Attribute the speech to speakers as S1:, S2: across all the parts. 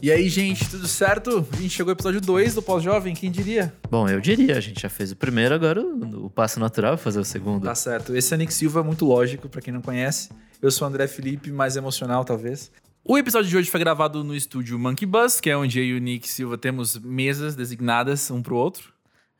S1: E aí, gente, tudo certo? A gente chegou ao episódio 2 do Pós-Jovem, quem diria?
S2: Bom, eu diria, a gente já fez o primeiro, agora o, o passo natural é fazer o segundo.
S1: Tá certo. Esse é Nick Silva, muito lógico, pra quem não conhece. Eu sou o André Felipe, mais emocional, talvez. O episódio de hoje foi gravado no estúdio Monkey Bus, que é onde eu e o Nick Silva temos mesas designadas um pro outro.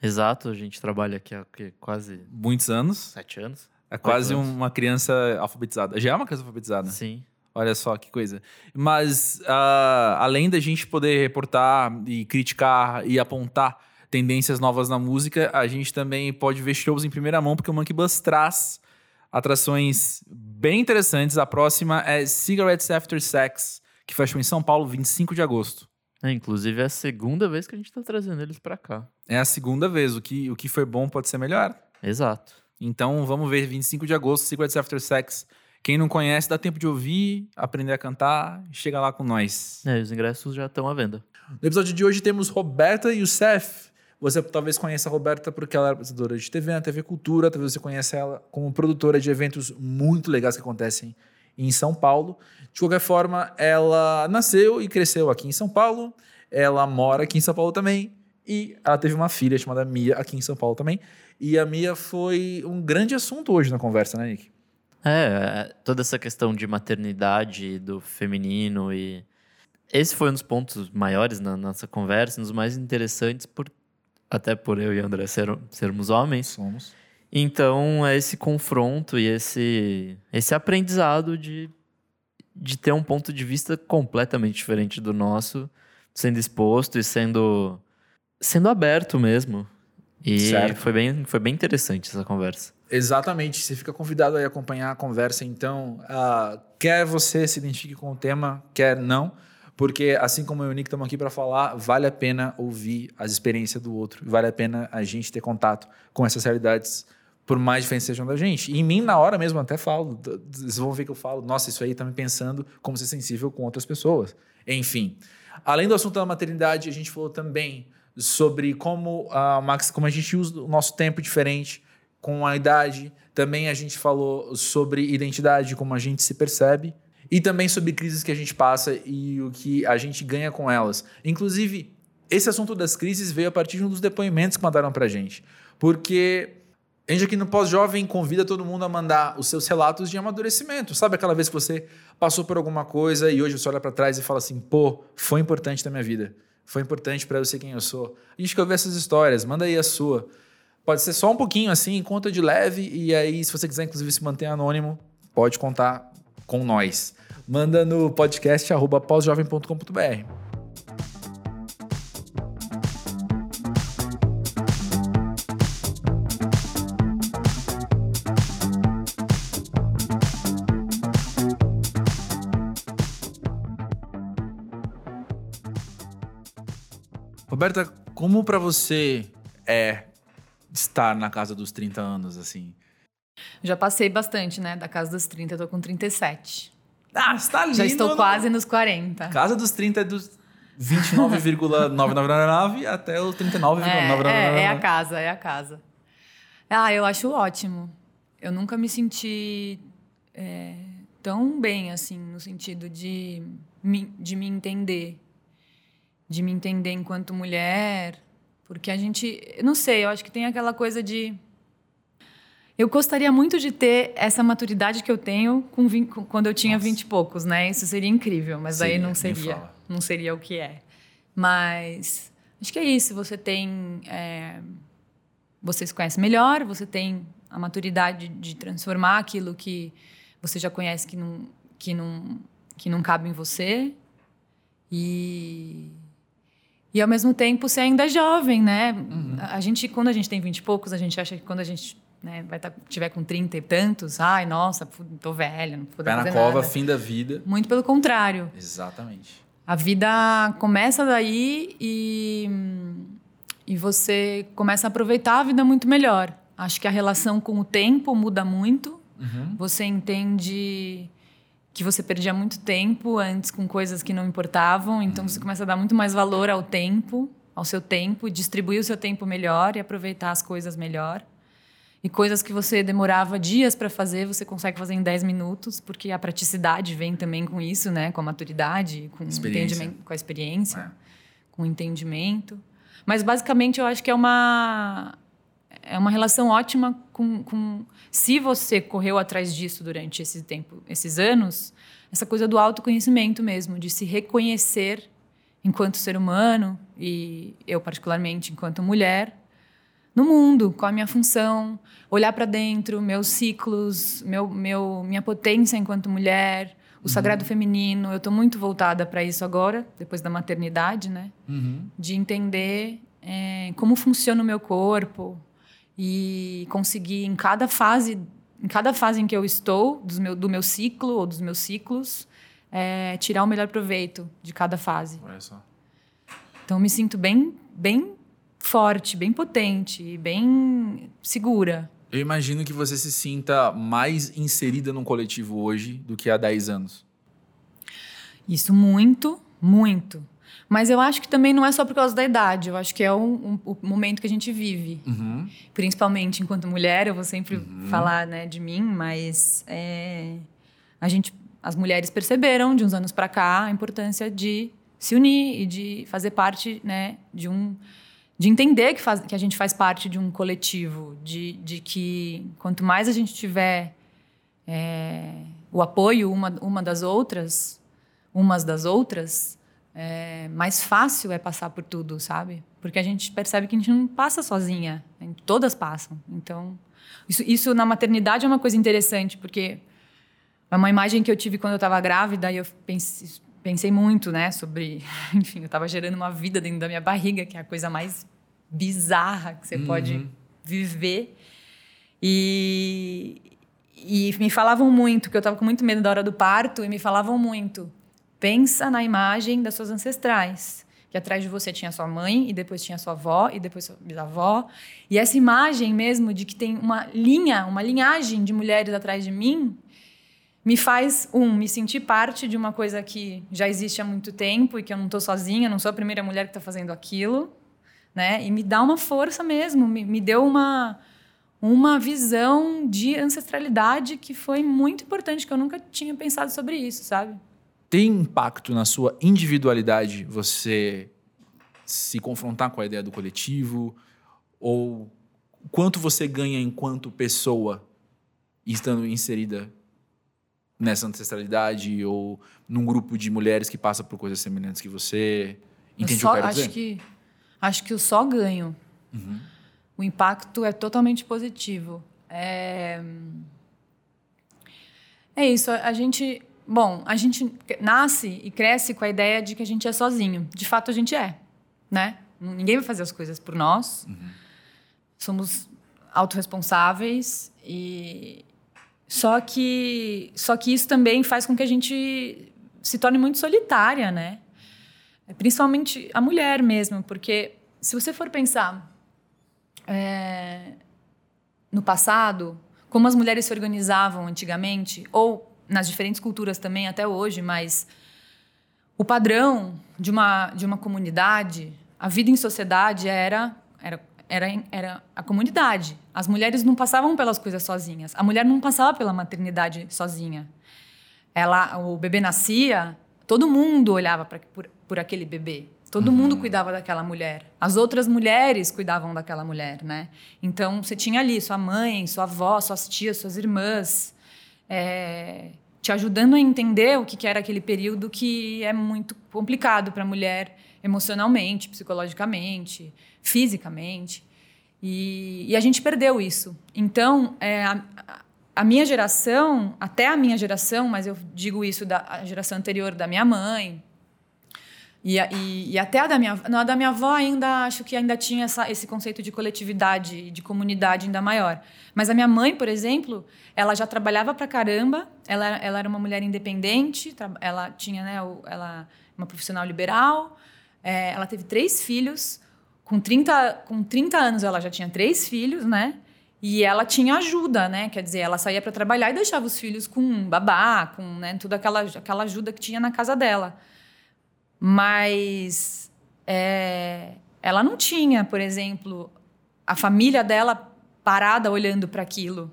S2: Exato, a gente trabalha aqui há quê? quase
S1: Muitos anos.
S2: sete anos.
S1: É quase
S2: anos.
S1: uma criança alfabetizada. Já é uma criança alfabetizada.
S2: Sim.
S1: Olha só que coisa. Mas, ah, além da gente poder reportar e criticar e apontar tendências novas na música, a gente também pode ver shows em primeira mão, porque o Monkey Bus traz atrações bem interessantes. A próxima é Cigarettes After Sex, que fechou em São Paulo, 25 de agosto.
S2: É, inclusive é a segunda vez que a gente tá trazendo eles pra cá.
S1: É a segunda vez. O que, o que foi bom pode ser melhor.
S2: Exato.
S1: Então, vamos ver, 25 de agosto, Cigarettes After Sex. Quem não conhece, dá tempo de ouvir, aprender a cantar, chega lá com nós.
S2: É, os ingressos já estão à venda.
S1: No episódio de hoje temos Roberta Youssef. Você talvez conheça a Roberta porque ela é apresentadora de TV na TV Cultura, talvez você conheça ela como produtora de eventos muito legais que acontecem em São Paulo. De qualquer forma, ela nasceu e cresceu aqui em São Paulo, ela mora aqui em São Paulo também, e ela teve uma filha chamada Mia aqui em São Paulo também. E a Mia foi um grande assunto hoje na conversa, né, Nick?
S2: É, toda essa questão de maternidade, do feminino e. Esse foi um dos pontos maiores na nossa conversa, um dos mais interessantes, por... até por eu e André ser... sermos homens.
S1: Somos.
S2: Então, é esse confronto e esse, esse aprendizado de, de ter um ponto de vista completamente diferente do nosso, sendo exposto e sendo, sendo aberto mesmo. E
S1: Certo.
S2: foi bem, foi bem interessante essa conversa.
S1: Exatamente, você fica convidado a acompanhar a conversa. Então, ah, quer você se identifique com o tema, quer não, porque assim como eu e o Nick estamos aqui para falar, vale a pena ouvir as experiências do outro, vale a pena a gente ter contato com essas realidades, por mais diferentes sejam da gente. E em mim, na hora mesmo, até falo, vocês vão ver que eu falo, nossa, isso aí tá me pensando como ser sensível com outras pessoas. Enfim, além do assunto da maternidade, a gente falou também sobre como a Max, como a gente usa o nosso tempo diferente com a idade. Também a gente falou sobre identidade, como a gente se percebe. E também sobre crises que a gente passa e o que a gente ganha com elas. Inclusive, esse assunto das crises veio a partir de um dos depoimentos que mandaram pra gente. Porque a gente aqui no Pós-Jovem convida todo mundo a mandar os seus relatos de amadurecimento. Sabe aquela vez que você passou por alguma coisa e hoje você olha pra trás e fala assim: pô, foi importante na minha vida. Foi importante pra eu ser quem eu sou. A gente quer ouvir essas histórias. Manda aí a sua. Pode ser só um pouquinho assim, conta de leve. E aí, se você quiser, inclusive, se manter anônimo, pode contar com nós. Manda no podcast arroba pausjovem.com.br. Roberta, como pra você é estar na casa dos 30 anos, assim?
S3: Já passei bastante, né? Da casa dos 30, eu tô com 37.
S1: Ah, você tá lindo.
S3: Já estou
S1: no-
S3: quase nos 40.
S1: Casa dos 30 é dos 29,999 até o 39,999.
S3: É, é, é a casa, é a casa. Ah, eu acho ótimo. Eu nunca me senti é, tão bem, assim, no sentido de me, de me entender. De me entender enquanto mulher. Porque a gente. Não sei, eu acho que tem aquela coisa de. Eu gostaria muito de ter essa maturidade que eu tenho com vin- com- quando eu tinha vinte e poucos, né? Isso seria incrível, mas daí
S1: Seria,
S3: não
S1: nem
S3: seria. Não seria o que é. Mas acho que é isso. Você tem. é, você se conhece melhor, você tem a maturidade de transformar aquilo que você já conhece que não, que não, que não cabe em você. E. E ao mesmo tempo você ainda é jovem, né?
S1: Uhum.
S3: A gente, quando a gente tem vinte e poucos, a gente acha que quando a gente né, vai tá, tiver com trinta e tantos, ai, nossa, tô velha, não poder
S1: Pé na
S3: fazer
S1: cova,
S3: nada.
S1: fim da vida.
S3: Muito pelo contrário.
S1: Exatamente.
S3: A vida começa daí e, e você começa a aproveitar a vida muito melhor. Acho que a relação com o tempo muda muito.
S1: Uhum.
S3: Você entende que você perdia muito tempo antes com coisas que não importavam, então você começa a dar muito mais valor ao tempo, ao seu tempo, distribuir o seu tempo melhor e aproveitar as coisas melhor. E coisas que você demorava dias para fazer, você consegue fazer em 10 minutos, porque a praticidade vem também com isso, né? Com a maturidade, com, entendimento, com a experiência, é. com o entendimento. Mas basicamente eu acho que é uma é uma relação ótima com, com se você correu atrás disso durante esse tempo, esses anos, essa coisa do autoconhecimento mesmo, de se reconhecer enquanto ser humano e eu particularmente enquanto mulher no mundo, qual a minha função, olhar para dentro, meus ciclos, meu, meu, minha potência enquanto mulher, o uhum. sagrado feminino. Eu estou muito voltada para isso agora, depois da maternidade, né? Uhum. De entender é, como funciona o meu corpo e conseguir em cada fase, em cada fase em que eu estou do meu, do meu ciclo ou dos meus ciclos, é, tirar o melhor proveito de cada fase.
S1: Olha só.
S3: Então me sinto bem, bem forte, bem potente, bem segura.
S1: Eu imagino que você se sinta mais inserida num coletivo hoje do que há 10 anos.
S3: Isso muito, muito. Mas eu acho que também não é só por causa da idade. Eu acho que é um, um, o momento que a gente vive. Uhum. Principalmente enquanto mulher, eu vou sempre uhum. falar né, de mim, mas é, a gente, as mulheres perceberam de uns anos para cá a importância de se unir e de fazer parte né, de um de entender que, faz, que a gente faz parte de um coletivo, de, de que quanto mais a gente tiver é, o apoio uma, uma das outras, umas das outras, é, mais fácil é passar por tudo, sabe? Porque a gente percebe que a gente não passa sozinha, né? todas passam. Então, isso, isso na maternidade é uma coisa interessante, porque é uma imagem que eu tive quando eu estava grávida e eu pensei, pensei muito, né, sobre, enfim, eu estava gerando uma vida dentro da minha barriga, que é a coisa mais bizarra que você uhum. pode viver. E, e me falavam muito, que eu estava com muito medo da hora do parto, e me falavam muito: pensa na imagem das suas ancestrais. Que atrás de você tinha sua mãe, e depois tinha sua avó, e depois sua bisavó. E essa imagem mesmo de que tem uma linha, uma linhagem de mulheres atrás de mim, me faz, um, me sentir parte de uma coisa que já existe há muito tempo e que eu não estou sozinha, não sou a primeira mulher que está fazendo aquilo, né? E me dá uma força mesmo, me, me deu uma, uma visão de ancestralidade que foi muito importante, que eu nunca tinha pensado sobre isso, sabe?
S1: Tem impacto na sua individualidade você se confrontar com a ideia do coletivo? Ou quanto você ganha enquanto pessoa estando inserida nessa ancestralidade ou num grupo de mulheres que passa por coisas semelhantes que você. Entende
S3: só,
S1: o que eu quero
S3: acho
S1: dizer?
S3: Que, acho que o só ganho. Uhum. O impacto é totalmente positivo. É, é isso. A gente. Bom, a gente nasce e cresce com a ideia de que a gente é sozinho. De fato, a gente é. Né? Ninguém vai fazer as coisas por nós. Uhum. Somos autorresponsáveis e, só que, só que isso também faz com que a gente se torne muito solitária, né? Principalmente a mulher mesmo, porque se você for pensar é, no passado, como as mulheres se organizavam antigamente, ou nas diferentes culturas também até hoje, mas o padrão de uma, de uma comunidade, a vida em sociedade era, era era, era a comunidade. As mulheres não passavam pelas coisas sozinhas. A mulher não passava pela maternidade sozinha. Ela, o bebê nascia, todo mundo olhava pra, por, por aquele bebê. Todo uhum. mundo cuidava daquela mulher. As outras mulheres cuidavam daquela mulher, né? Então você tinha ali sua mãe, sua avó, suas tias, suas irmãs, é, te ajudando a entender o que, que era aquele período que é muito complicado para a mulher emocionalmente, psicologicamente fisicamente. E, e a gente perdeu isso. Então, é, a, a, minha geração, até a minha geração, mas eu digo isso da geração anterior da minha mãe, e, e, e, até a da minha, a da minha avó ainda acho que ainda tinha essa, esse conceito de coletividade, de comunidade ainda maior. Mas a minha mãe, por exemplo, ela já trabalhava pra caramba, ela, ela era uma mulher independente, ela tinha né, ela, uma profissional liberal, é, ela teve três filhos, com 30, com 30 anos ela já tinha três filhos, né? E ela tinha ajuda, né? Quer dizer, ela saía para trabalhar e deixava os filhos com babá, com né, toda aquela, aquela ajuda que tinha na casa dela. Mas é, ela não tinha, por exemplo, a família dela parada olhando para aquilo.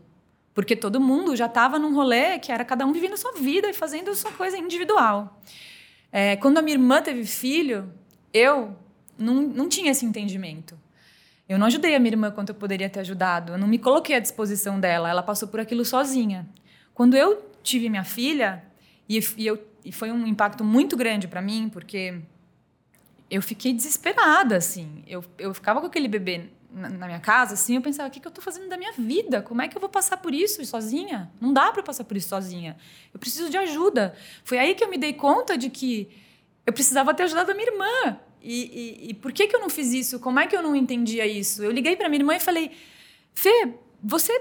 S3: Porque todo mundo já estava num rolê que era cada um vivendo sua vida e fazendo sua coisa individual. É, quando a minha irmã teve filho, eu não, não tinha esse entendimento. Eu não ajudei a minha irmã quanto eu poderia ter ajudado. Eu não me coloquei à disposição dela. Ela passou por aquilo sozinha. Quando eu tive minha filha, e, e, eu, e foi um impacto muito grande para mim, porque eu fiquei desesperada, assim. Eu, eu ficava com aquele bebê na, na minha casa, assim, eu pensava, o que, que eu estou fazendo da minha vida? Como é que eu vou passar por isso sozinha? Não dá para passar por isso sozinha. Eu preciso de ajuda. Foi aí que eu me dei conta de que eu precisava ter ajudado a minha irmã. E, e, e por que, que eu não fiz isso? Como é que eu não entendia isso? Eu liguei para minha irmã e falei, Fê, você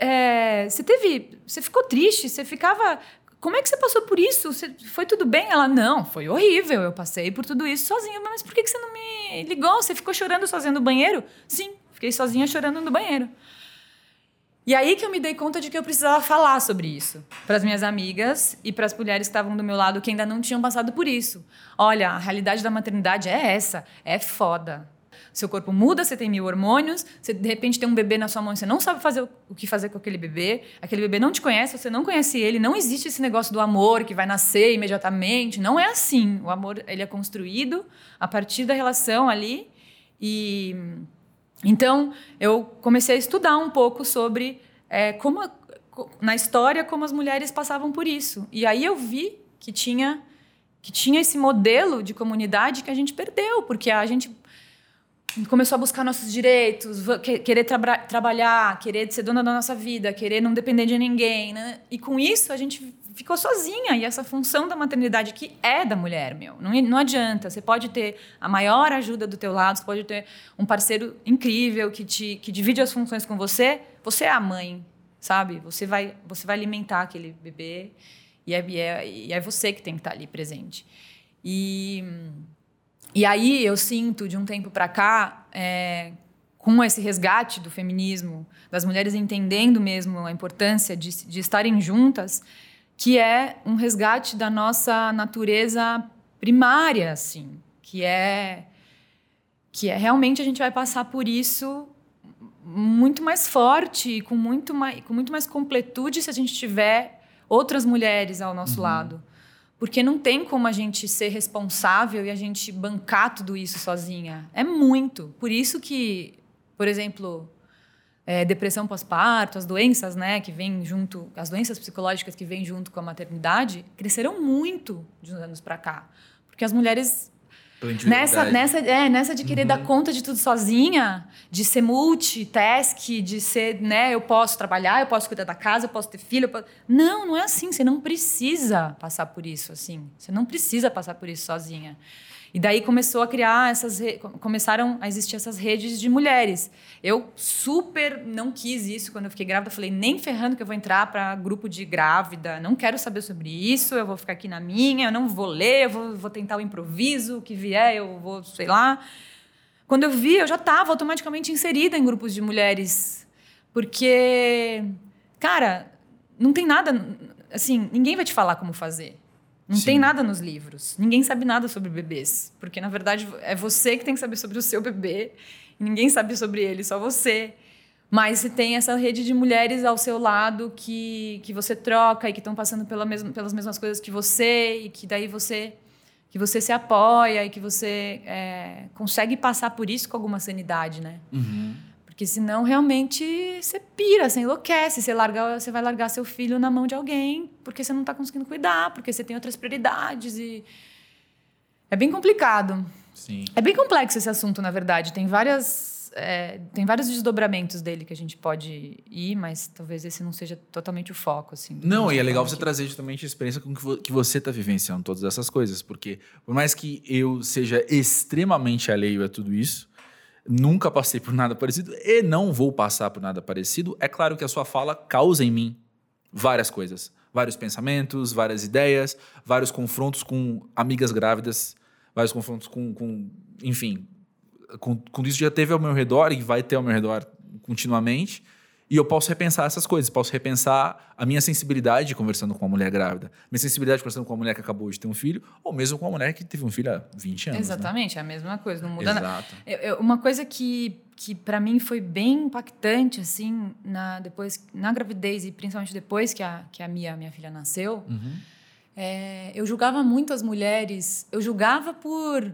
S3: é, você teve. Você ficou triste? Você ficava como é que você passou por isso? Você, foi tudo bem? Ela, não, foi horrível. Eu passei por tudo isso sozinha. Mas por que, você não me ligou? Você ficou chorando sozinha no banheiro? Sim, fiquei sozinha chorando no banheiro. E aí que eu me dei conta de que eu precisava falar sobre isso para as minhas amigas e para as mulheres que estavam do meu lado que ainda não tinham passado por isso. Olha, a realidade da maternidade é essa, é foda. Seu corpo muda, você tem mil hormônios, você de repente tem um bebê na sua mão e você não sabe fazer o que fazer com aquele bebê, aquele bebê não te conhece, você não conhece ele, não existe esse negócio do amor que vai nascer imediatamente, não é assim. O amor ele é construído a partir da relação ali e então eu comecei a estudar um pouco sobre é, como a, na história como as mulheres passavam por isso e aí eu vi que tinha que tinha esse modelo de comunidade que a gente perdeu porque a gente começou a buscar nossos direitos, querer tra trabalhar, querer ser dona da nossa vida, querer não depender de ninguém, né? E com isso a gente ficou sozinha e essa função da maternidade que é da mulher, meu, não, não adianta. Você pode ter a maior ajuda do teu lado, você pode ter um parceiro incrível que te que divide as funções com você. Você é a mãe, sabe? Você vai você vai alimentar aquele bebê e é, e é, e é você que tem que estar ali presente. E e aí eu sinto, de um tempo para cá, é, com esse resgate do feminismo, das mulheres entendendo mesmo a importância de, de estarem juntas, que é um resgate da nossa natureza primária, assim, que é que é realmente a gente vai passar por isso muito mais forte, com muito mais, com muito mais completude se a gente tiver outras mulheres ao nosso uhum. lado. Porque não tem como a gente ser responsável e a gente bancar tudo isso sozinha. É muito. Por isso que, por exemplo, é, depressão pós-parto, as doenças, né, que vêm junto, as doenças psicológicas que vêm junto com a maternidade, cresceram muito de uns anos para cá, porque as mulheres Nessa, nessa, é, nessa de querer uhum. dar conta de tudo sozinha, de ser multitask, de ser, né, eu posso trabalhar, eu posso cuidar da casa, eu posso ter filho. Posso... Não, não é assim. Você não precisa passar por isso assim. Você não precisa passar por isso sozinha. E daí começou a criar essas começaram a existir essas redes de mulheres. Eu super não quis isso quando eu fiquei grávida, falei nem ferrando que eu vou entrar para grupo de grávida, não quero saber sobre isso, eu vou ficar aqui na minha, eu não vou ler, eu vou, vou tentar o improviso, o que vier, eu vou, sei lá. Quando eu vi, eu já estava automaticamente inserida em grupos de mulheres, porque cara, não tem nada, assim, ninguém vai te falar como fazer. Não Sim. tem nada nos livros. Ninguém sabe nada sobre bebês. Porque, na verdade, é você que tem que saber sobre o seu bebê. E ninguém sabe sobre ele, só você. Mas você tem essa rede de mulheres ao seu lado que, que você troca e que estão passando pela mesma, pelas mesmas coisas que você. E que daí você que você se apoia e que você é, consegue passar por isso com alguma sanidade, né?
S1: Uhum.
S3: Porque senão realmente você pira, você enlouquece, você, larga, você vai largar seu filho na mão de alguém porque você não está conseguindo cuidar, porque você tem outras prioridades e é bem complicado.
S1: Sim.
S3: É bem complexo esse assunto, na verdade. Tem várias é, tem vários desdobramentos dele que a gente pode ir, mas talvez esse não seja totalmente o foco, assim.
S1: Não, e é legal você trazer justamente a experiência com que você está vivenciando todas essas coisas, porque por mais que eu seja extremamente alheio a tudo isso, nunca passei por nada parecido e não vou passar por nada parecido, é claro que a sua fala causa em mim várias coisas. Vários pensamentos, várias ideias, vários confrontos com amigas grávidas, vários confrontos com, com enfim, com, com isso já teve ao meu redor e vai ter ao meu redor continuamente. E eu posso repensar essas coisas, posso repensar a minha sensibilidade conversando com uma mulher grávida, minha sensibilidade conversando com uma mulher que acabou de ter um filho, ou mesmo com uma mulher que teve um filho há 20 anos. né?
S3: Exatamente, é a mesma coisa, não muda nada. Uma coisa que, que para mim foi bem impactante, assim, na, depois, na gravidez e principalmente depois que a, que a Mia, minha filha, nasceu,
S1: Uhum.
S3: é, eu julgava muito as mulheres, eu julgava por,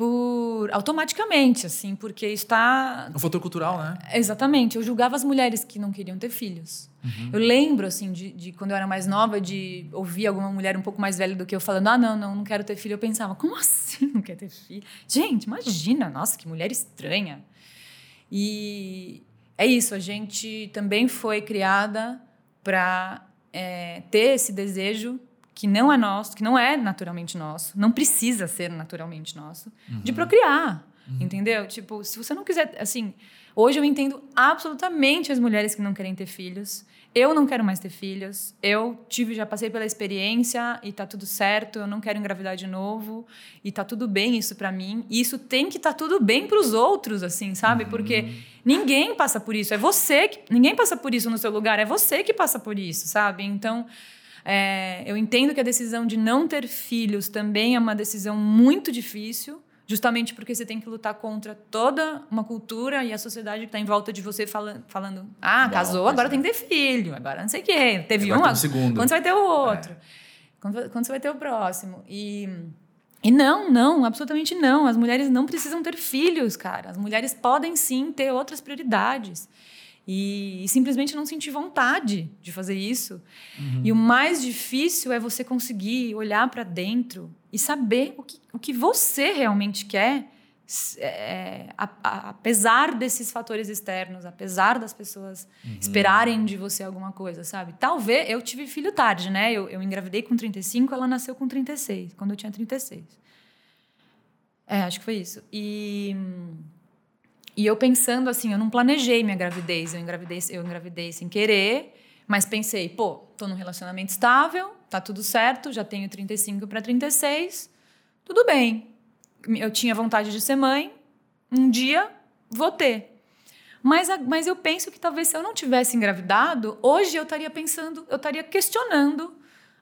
S3: por automaticamente, assim, porque está
S1: É um fator cultural, né?
S3: Exatamente, eu julgava as mulheres que não queriam ter filhos. Eu lembro, assim, de, de quando eu era mais nova, de ouvir alguma mulher um pouco mais velha do que eu falando: ah, não, não, não quero ter filho. Eu pensava: como assim não quer ter filho? Gente, imagina, nossa, que mulher estranha. E é isso, a gente também foi criada para ter esse desejo que não é nosso, que não é naturalmente nosso, não precisa ser naturalmente nosso, de procriar. Entendeu? Tipo, se você não quiser. Assim, hoje eu entendo absolutamente as mulheres que não querem ter filhos. Eu não quero mais ter filhos. Eu tive, já passei pela experiência e tá tudo certo. Eu não quero engravidar de novo e tá tudo bem isso pra mim. E isso tem que tá tudo bem pros outros, assim, sabe? Porque ninguém passa por isso. É você que. Ninguém passa por isso no seu lugar. É você que passa por isso, sabe? Então. É, eu entendo que a decisão de não ter filhos também é uma decisão muito difícil, justamente porque você tem que lutar contra toda uma cultura e a sociedade que está em volta de você fala, falando: ah,
S1: Uau,
S3: casou, agora
S1: é.
S3: tem que ter filho, agora não sei o quê. Teve
S1: Agora
S3: um,
S1: um segundo.
S3: quando você vai ter o outro? Quando, quando você vai ter o próximo? E. E não, não, absolutamente não. As mulheres não precisam ter filhos, cara. As mulheres podem sim ter outras prioridades. E, e simplesmente não sentir vontade de fazer isso. E o mais difícil é você conseguir olhar para dentro e saber o que, o que você realmente quer, é, a- a- apesar desses fatores externos, apesar das pessoas esperarem de você alguma coisa, sabe? Talvez eu tive filho tarde, né? Eu, eu engravidei com 35, ela nasceu com 36, quando eu tinha 36. É, acho que foi isso. E. E eu pensando assim, eu não planejei minha gravidez, eu engravidei, eu engravidei sem querer, mas pensei, pô, tô num relacionamento estável, tá tudo certo, já tenho 35 para 36, tudo bem. Eu tinha vontade de ser mãe, um dia vou ter. Mas, a- mas eu penso que talvez se eu não tivesse engravidado, hoje eu estaria pensando, eu estaria questionando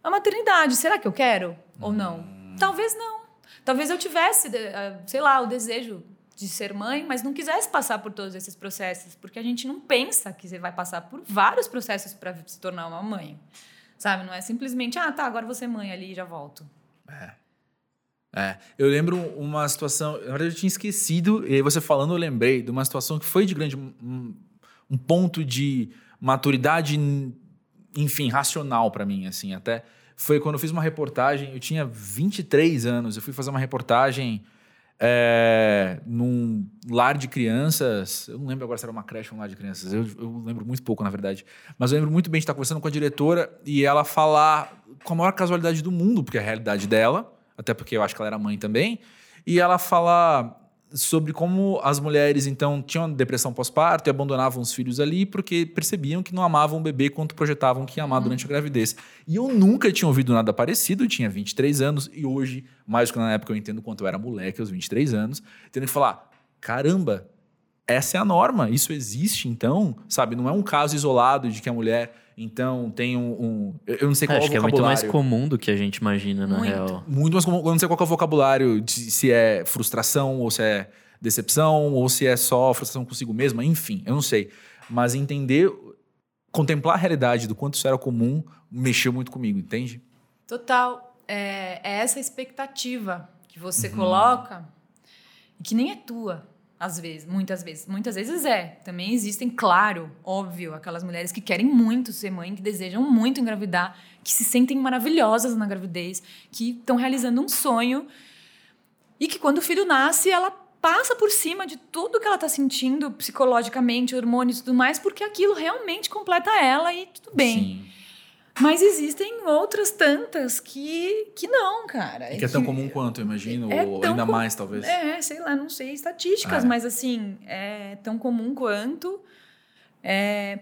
S3: a maternidade. Será que eu quero ou não? Talvez não. Talvez eu tivesse, eh, sei lá, o desejo de ser mãe, mas não quisesse passar por todos esses processos, porque a gente não pensa que você vai passar por vários processos para se tornar uma mãe. Sabe? Não é simplesmente, ah, tá, agora você é mãe ali e já volto.
S1: É, eu lembro uma situação, na verdade eu tinha esquecido, e aí você falando eu lembrei de uma situação que foi de grande, um, um ponto de maturidade, enfim, racional pra mim, assim, até foi quando eu fiz uma reportagem, eu tinha 23 anos, eu fui fazer uma reportagem é, num lar de crianças, eu não lembro agora se era uma creche ou um lar de crianças, eu, eu lembro muito pouco, na verdade, mas eu lembro muito bem de estar conversando com a diretora e ela falar com a maior casualidade do mundo, porque é a realidade dela, até porque eu acho que ela era mãe também, e ela falar sobre como as mulheres então tinham depressão pós-parto e abandonavam os filhos ali porque percebiam que não amavam o bebê quanto projetavam que ia amar durante a gravidez. E eu nunca tinha ouvido nada parecido, eu tinha 23 anos e hoje, mais do que na época eu entendo quanto eu era moleque aos 23 anos, tendo que falar, caramba, essa é a norma, isso existe então, sabe? Não é um caso isolado de que a mulher então tem um, um- eu não sei qual
S2: Acho
S1: é o
S2: que é muito
S1: vocabulário.
S2: mais comum do que a gente imagina, na
S3: Muito.
S2: real.
S1: Muito mais comum. Eu não sei qual que é o vocabulário, de, se é frustração, ou se é decepção, ou se é só frustração consigo mesma, enfim, eu não sei. Mas entender, contemplar a realidade do quanto isso era comum, mexeu muito comigo, entende?
S3: Total. É, é essa expectativa que você
S1: Uhum.
S3: coloca e que nem é tua, às vezes, muitas vezes. Muitas vezes é. Também existem, claro, óbvio, aquelas mulheres que querem muito ser mãe, que desejam muito engravidar, que se sentem maravilhosas na gravidez, que estão realizando um sonho e que quando o filho nasce, ela passa por cima de tudo que ela está sentindo psicologicamente, hormônios e tudo mais, porque aquilo realmente completa ela e tudo bem.
S1: Sim.
S3: Mas existem outras tantas que, que não, cara.
S1: E que é tão comum quanto, eu imagino,
S3: É
S1: ou ainda
S3: com-
S1: mais, talvez.
S3: É, sei lá, não sei estatísticas,
S1: É.
S3: mas assim, é tão comum quanto. É,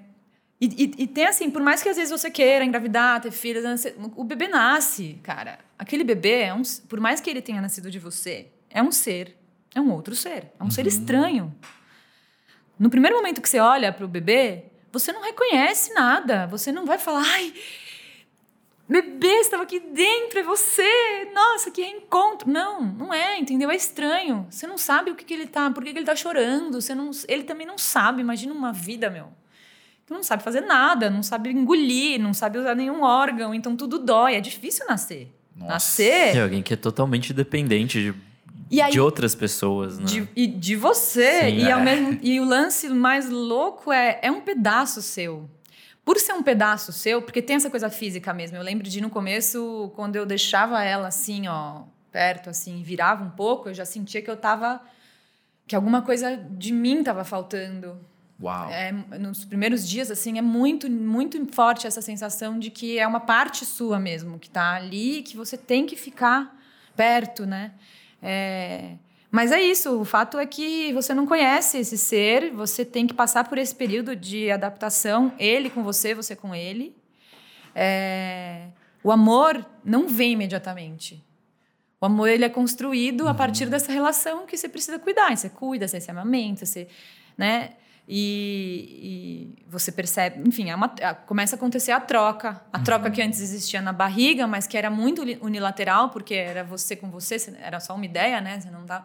S3: e, e- e tem assim, por mais que às vezes você queira engravidar, ter filhos, nascer- o bebê nasce, cara. Aquele bebê, é um, por mais que ele tenha nascido de você, é um ser, é um outro ser, é um ser
S1: Uhum.
S3: estranho. No primeiro momento que você olha para o bebê, você não reconhece nada. Você não vai falar, ai, bebê estava aqui dentro, é você, nossa, que reencontro. Não, não é, entendeu? É estranho. Você não sabe o que, que ele tá, por que, que ele tá chorando. Você não, ele também não sabe. Imagina uma vida, meu. Tu não sabe fazer nada, não sabe engolir, não sabe usar nenhum órgão, então tudo dói. É difícil nascer.
S1: Nossa.
S3: Nascer.
S2: É alguém que é totalmente dependente de,
S3: E aí,
S2: de outras pessoas, né?
S3: de, e de você.
S2: Sim,
S3: e, ao
S1: é.
S3: mesmo, e o lance mais louco é, é um pedaço seu. Por ser um pedaço seu, porque tem essa coisa física mesmo. Eu lembro de no começo, quando eu deixava ela assim, ó, perto, assim, virava um pouco, eu já sentia que eu tava. que alguma coisa de mim tava faltando.
S1: Uau.
S3: É, nos primeiros dias, assim, é muito, muito forte essa sensação de que é uma parte sua mesmo, que tá ali, que você tem que ficar perto, né? É, mas é isso, o fato é que você não conhece esse ser, você tem que passar por esse período de adaptação, ele com você, você com ele. É, o amor não vem imediatamente. O amor ele é construído a partir dessa relação que você precisa cuidar. Você cuida, você se amamenta, você, né? E, e você percebe, enfim, é uma, é- começa a acontecer a troca. A troca que antes existia na barriga, mas que era muito uni- unilateral, porque era você com você, era só uma ideia, né? Você não dá.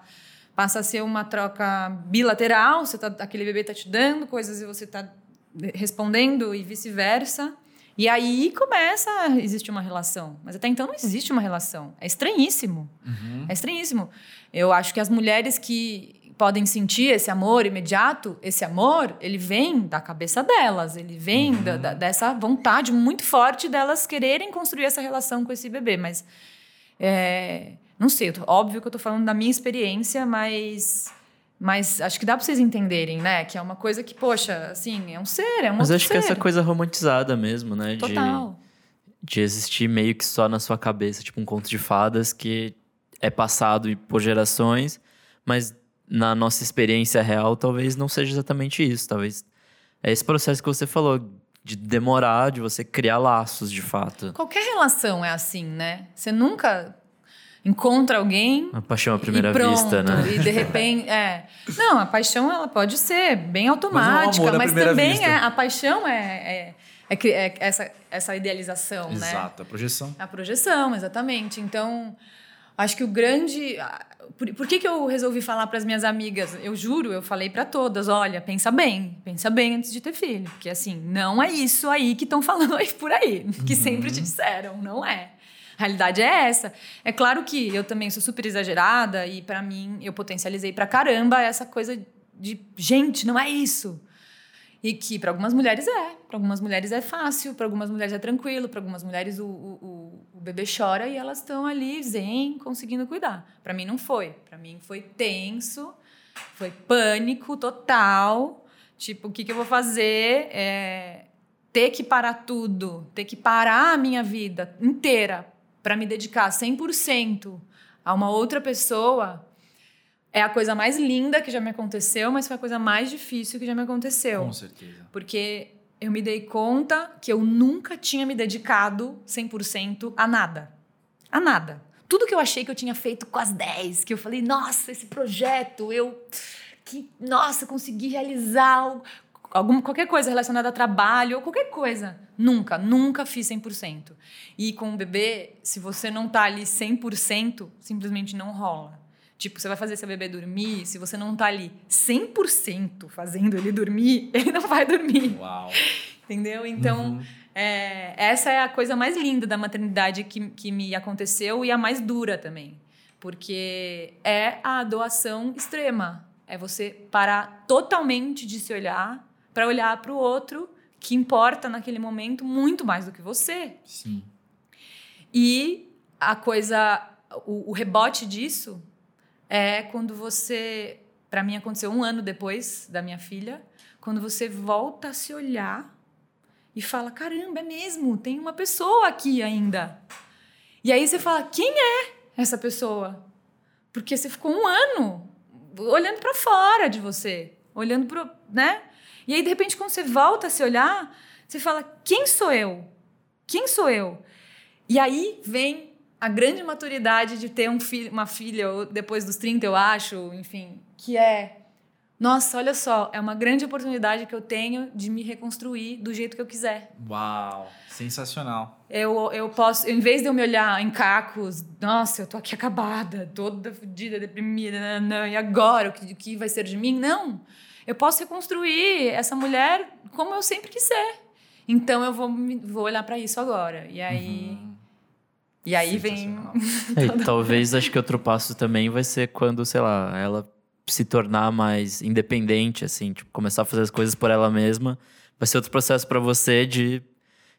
S3: Passa a ser uma troca bilateral, você tá, aquele bebê tá te dando coisas e você tá respondendo e vice-versa. E aí começa a existir uma relação. Mas até então não existe uma relação. É estranhíssimo. É estranhíssimo. Eu acho que as mulheres que podem sentir esse amor imediato, esse amor, ele vem da cabeça delas, ele vem da- da- dessa vontade muito forte delas quererem construir essa relação com esse bebê. Mas, é, não sei, óbvio que eu estou falando da minha experiência, mas, mas acho que dá para vocês entenderem, né? Que é uma coisa que, poxa, assim, é um ser, é um
S2: Mas acho que essa
S3: ser.
S2: coisa romantizada mesmo, né? De,
S3: Total.
S2: de existir meio que só na sua cabeça, tipo um conto de fadas que é passado por gerações, mas na nossa experiência real talvez não seja exatamente isso. Talvez é esse processo que você falou, de demorar, de você criar laços de fato.
S3: Qualquer relação é assim, né? Você nunca encontra alguém
S2: A paixão à primeira
S3: e pronto,
S2: vista, né?
S3: E de repente, é. Não, a paixão ela pode ser bem automática,
S1: amor à
S3: mas, também
S1: vista.
S3: é a paixão é, é, é é essa, essa idealização, né?
S1: Exato, a projeção.
S3: A projeção, exatamente. Então, acho que o grande. Por, por que, que eu resolvi falar para as minhas amigas? Eu juro, eu falei para todas: olha, pensa bem, pensa bem antes de ter filho. Porque, assim, não é isso aí que estão falando aí por aí, que sempre te disseram, não é. A realidade é essa. É claro que eu também sou super exagerada e, para mim, eu potencializei pra caramba essa coisa de, gente, não é isso. E que para algumas mulheres é. Para algumas mulheres é fácil, para algumas mulheres é tranquilo, para algumas mulheres o, o, o- bebê chora e elas estão ali zen, conseguindo cuidar. Para mim não foi. Para mim foi tenso, foi pânico total. Tipo, o que, que eu vou fazer? É, ter que parar tudo, ter que parar a minha vida inteira para me dedicar 100% a uma outra pessoa é a coisa mais linda que já me aconteceu, mas foi a coisa mais difícil que já me aconteceu.
S1: Com certeza.
S3: Porque eu me dei conta que eu nunca tinha me dedicado 100% a nada. A nada. Tudo que eu achei que eu tinha feito com as 10, que eu falei, nossa, esse projeto, eu. Que, nossa, consegui realizar alguma, qualquer coisa relacionada a trabalho ou qualquer coisa. Nunca, nunca fiz 100%. E com o bebê, se você não tá ali 100%, simplesmente não rola. Tipo, você vai fazer seu bebê dormir, se você não tá ali 100% fazendo ele dormir, ele não vai dormir.
S1: Uau.
S3: Entendeu? Então, é, essa é a coisa mais linda da maternidade que, que me aconteceu e a mais dura também. Porque é a doação extrema. É você parar totalmente de se olhar para olhar para o outro que importa naquele momento muito mais do que você.
S1: Sim.
S3: E a coisa, o, o rebote disso é quando você, para mim aconteceu um ano depois da minha filha, quando você volta a se olhar e fala, caramba, é mesmo, tem uma pessoa aqui ainda. E aí você fala, quem é essa pessoa? Porque você ficou um ano olhando para fora de você, olhando pro, né? E aí de repente quando você volta a se olhar, você fala, quem sou eu? Quem sou eu? E aí vem a grande maturidade de ter um filho, uma filha depois dos 30, eu acho, enfim, que é nossa, olha só, é uma grande oportunidade que eu tenho de me reconstruir do jeito que eu quiser.
S1: Uau, sensacional.
S3: Eu, eu posso, em vez de eu me olhar em cacos, nossa, eu tô aqui acabada, toda fodida, deprimida, não, não, e agora, o que, o que vai ser de mim? Não. Eu posso reconstruir essa mulher como eu sempre quis ser. Então eu vou, vou olhar para isso agora. E aí. Uhum. E aí vem.
S2: é, talvez acho que outro passo também vai ser quando, sei lá, ela se tornar mais independente, assim, tipo, começar a fazer as coisas por ela mesma, vai ser outro processo para você de,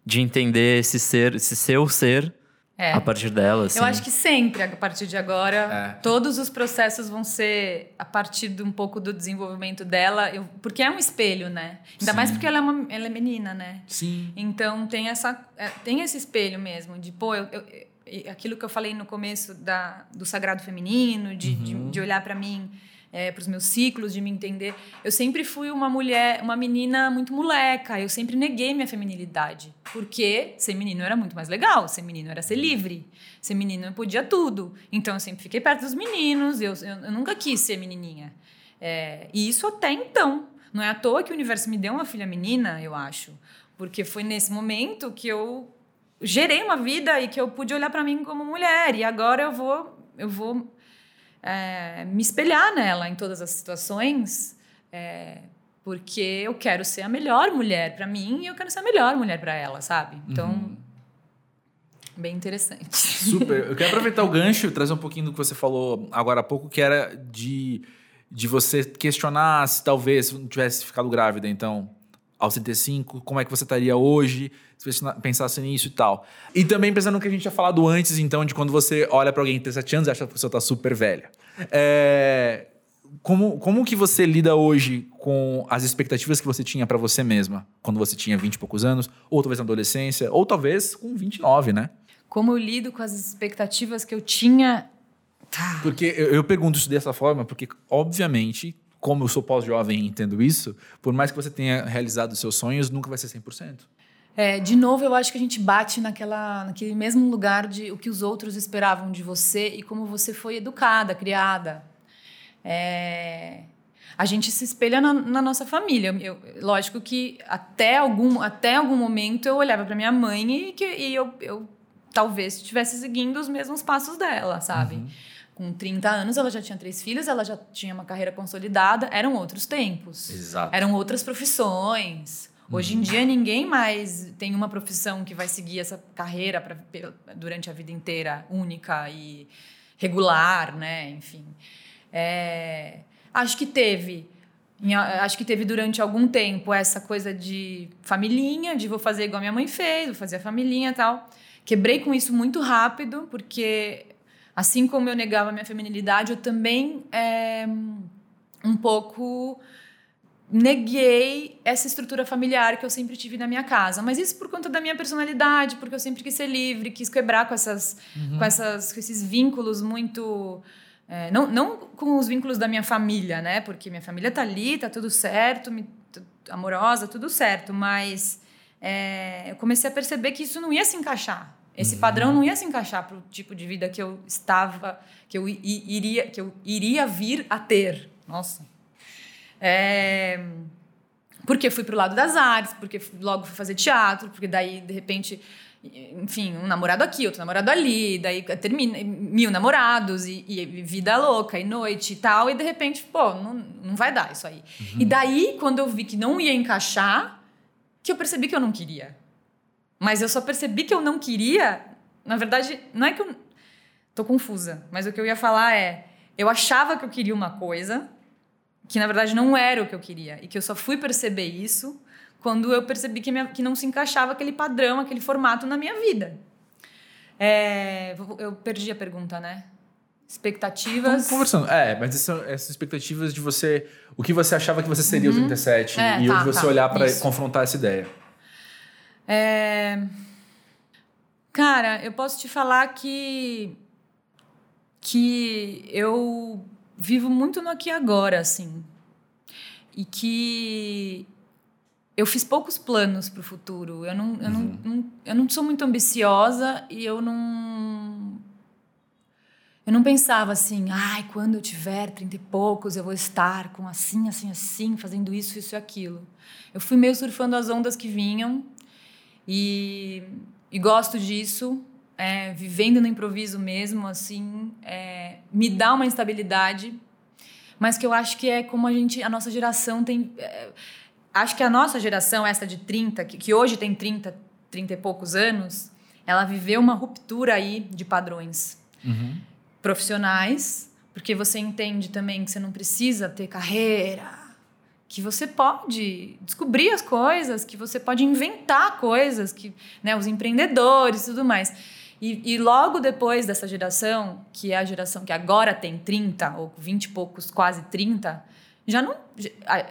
S2: de entender esse ser, esse seu ser é. a partir dela. Assim.
S3: Eu acho que sempre, a partir de agora, é. todos os processos vão ser a partir de um pouco do desenvolvimento dela, eu, porque é um espelho, né? Ainda Sim. mais porque ela é, uma, ela é menina, né?
S1: Sim.
S3: Então tem essa, é, tem esse espelho mesmo de, pô, eu, eu aquilo que eu falei no começo da, do sagrado feminino, de, uhum. de, de olhar para mim é, para os meus ciclos, de me entender. Eu sempre fui uma mulher, uma menina muito moleca. Eu sempre neguei minha feminilidade. Porque ser menino era muito mais legal. Ser menino era ser livre. Ser menino eu podia tudo. Então eu sempre fiquei perto dos meninos. Eu, eu, eu nunca quis ser menininha. É, e isso até então. Não é à toa que o universo me deu uma filha menina, eu acho. Porque foi nesse momento que eu gerei uma vida e que eu pude olhar para mim como mulher. E agora eu vou, eu vou é, me espelhar nela em todas as situações, é, porque eu quero ser a melhor mulher para mim e eu quero ser a melhor mulher para ela, sabe? Então, uhum. bem interessante.
S1: Super. Eu quero aproveitar o gancho e trazer um pouquinho do que você falou agora há pouco, que era de, de você questionar se talvez não tivesse ficado grávida, então aos 35, como é que você estaria hoje, se você pensasse nisso e tal. E também pensando no que a gente tinha falado antes, então, de quando você olha para alguém de 37 anos e acha que a pessoa está super velha. É, como, como que você lida hoje com as expectativas que você tinha para você mesma quando você tinha 20 e poucos anos, ou talvez na adolescência, ou talvez com 29, né?
S3: Como eu lido com as expectativas que eu tinha.
S1: Tá. Porque eu, eu pergunto isso dessa forma, porque, obviamente, como eu sou pós-jovem e entendo isso, por mais que você tenha realizado seus sonhos, nunca vai ser 100%.
S3: É, de novo, eu acho que a gente bate naquela, naquele mesmo lugar de o que os outros esperavam de você e como você foi educada, criada. É, a gente se espelha na, na nossa família. Eu, lógico que até algum, até algum momento eu olhava para minha mãe e, que, e eu, eu talvez estivesse seguindo os mesmos passos dela, sabe? Uhum. Com 30 anos, ela já tinha três filhos, ela já tinha uma carreira consolidada. Eram outros tempos.
S1: Exato.
S3: Eram outras profissões. Hoje em uhum. dia, ninguém mais tem uma profissão que vai seguir essa carreira pra, durante a vida inteira, única e regular, né? Enfim. É, acho que teve. Acho que teve durante algum tempo essa coisa de familhinha, de vou fazer igual minha mãe fez, vou fazer a familhinha e tal. Quebrei com isso muito rápido, porque Assim como eu negava a minha feminilidade, eu também é, um pouco neguei essa estrutura familiar que eu sempre tive na minha casa. Mas isso por conta da minha personalidade, porque eu sempre quis ser livre, quis quebrar com, essas, uhum. com, essas, com esses vínculos muito... É, não, não com os vínculos da minha família, né? Porque minha família tá ali, tá tudo certo, me, amorosa, tudo certo. Mas é, eu comecei a perceber que isso não ia se encaixar. Esse padrão não ia se encaixar para o tipo de vida que eu estava, que eu iria, que eu iria vir a ter. Nossa. É, porque fui para o lado das artes, porque logo fui fazer teatro, porque daí, de repente, enfim, um namorado aqui, outro namorado ali, daí termina mil namorados e, e, vida louca e noite e tal, e de repente, pô, não, não vai dar isso aí. Uhum. E daí, quando eu vi que não ia encaixar, que eu percebi que eu não queria. Mas eu só percebi que eu não queria. Na verdade, não é que eu. Tô confusa, mas o que eu ia falar é: eu achava que eu queria uma coisa, que na verdade não era o que eu queria. E que eu só fui perceber isso quando eu percebi que, minha, que não se encaixava aquele padrão, aquele formato na minha vida. É, eu perdi a pergunta, né? Expectativas.
S1: Estamos conversando. É, mas essas, essas expectativas de você. O que você achava que você seria uhum. os 37 é, e tá, hoje você tá, olhar para confrontar essa ideia.
S3: É... Cara, eu posso te falar que que eu vivo muito no aqui e agora, assim. E que eu fiz poucos planos para o futuro. Eu não, eu, não, uhum. não, eu não sou muito ambiciosa e eu não. eu não pensava assim, ai, quando eu tiver trinta e poucos, eu vou estar com assim, assim, assim, fazendo isso, isso e aquilo. Eu fui meio surfando as ondas que vinham e, e gosto disso, é, vivendo no improviso mesmo, assim, é, me dá uma instabilidade, mas que eu acho que é como a gente, a nossa geração tem. É, acho que a nossa geração, essa de 30, que, que hoje tem 30, 30 e poucos anos, ela viveu uma ruptura aí de padrões. Uhum profissionais, porque você entende também que você não precisa ter carreira, que você pode descobrir as coisas, que você pode inventar coisas, que né, os empreendedores e tudo mais. E, e, logo depois dessa geração, que é a geração que agora tem 30 ou 20 e poucos, quase 30, já não.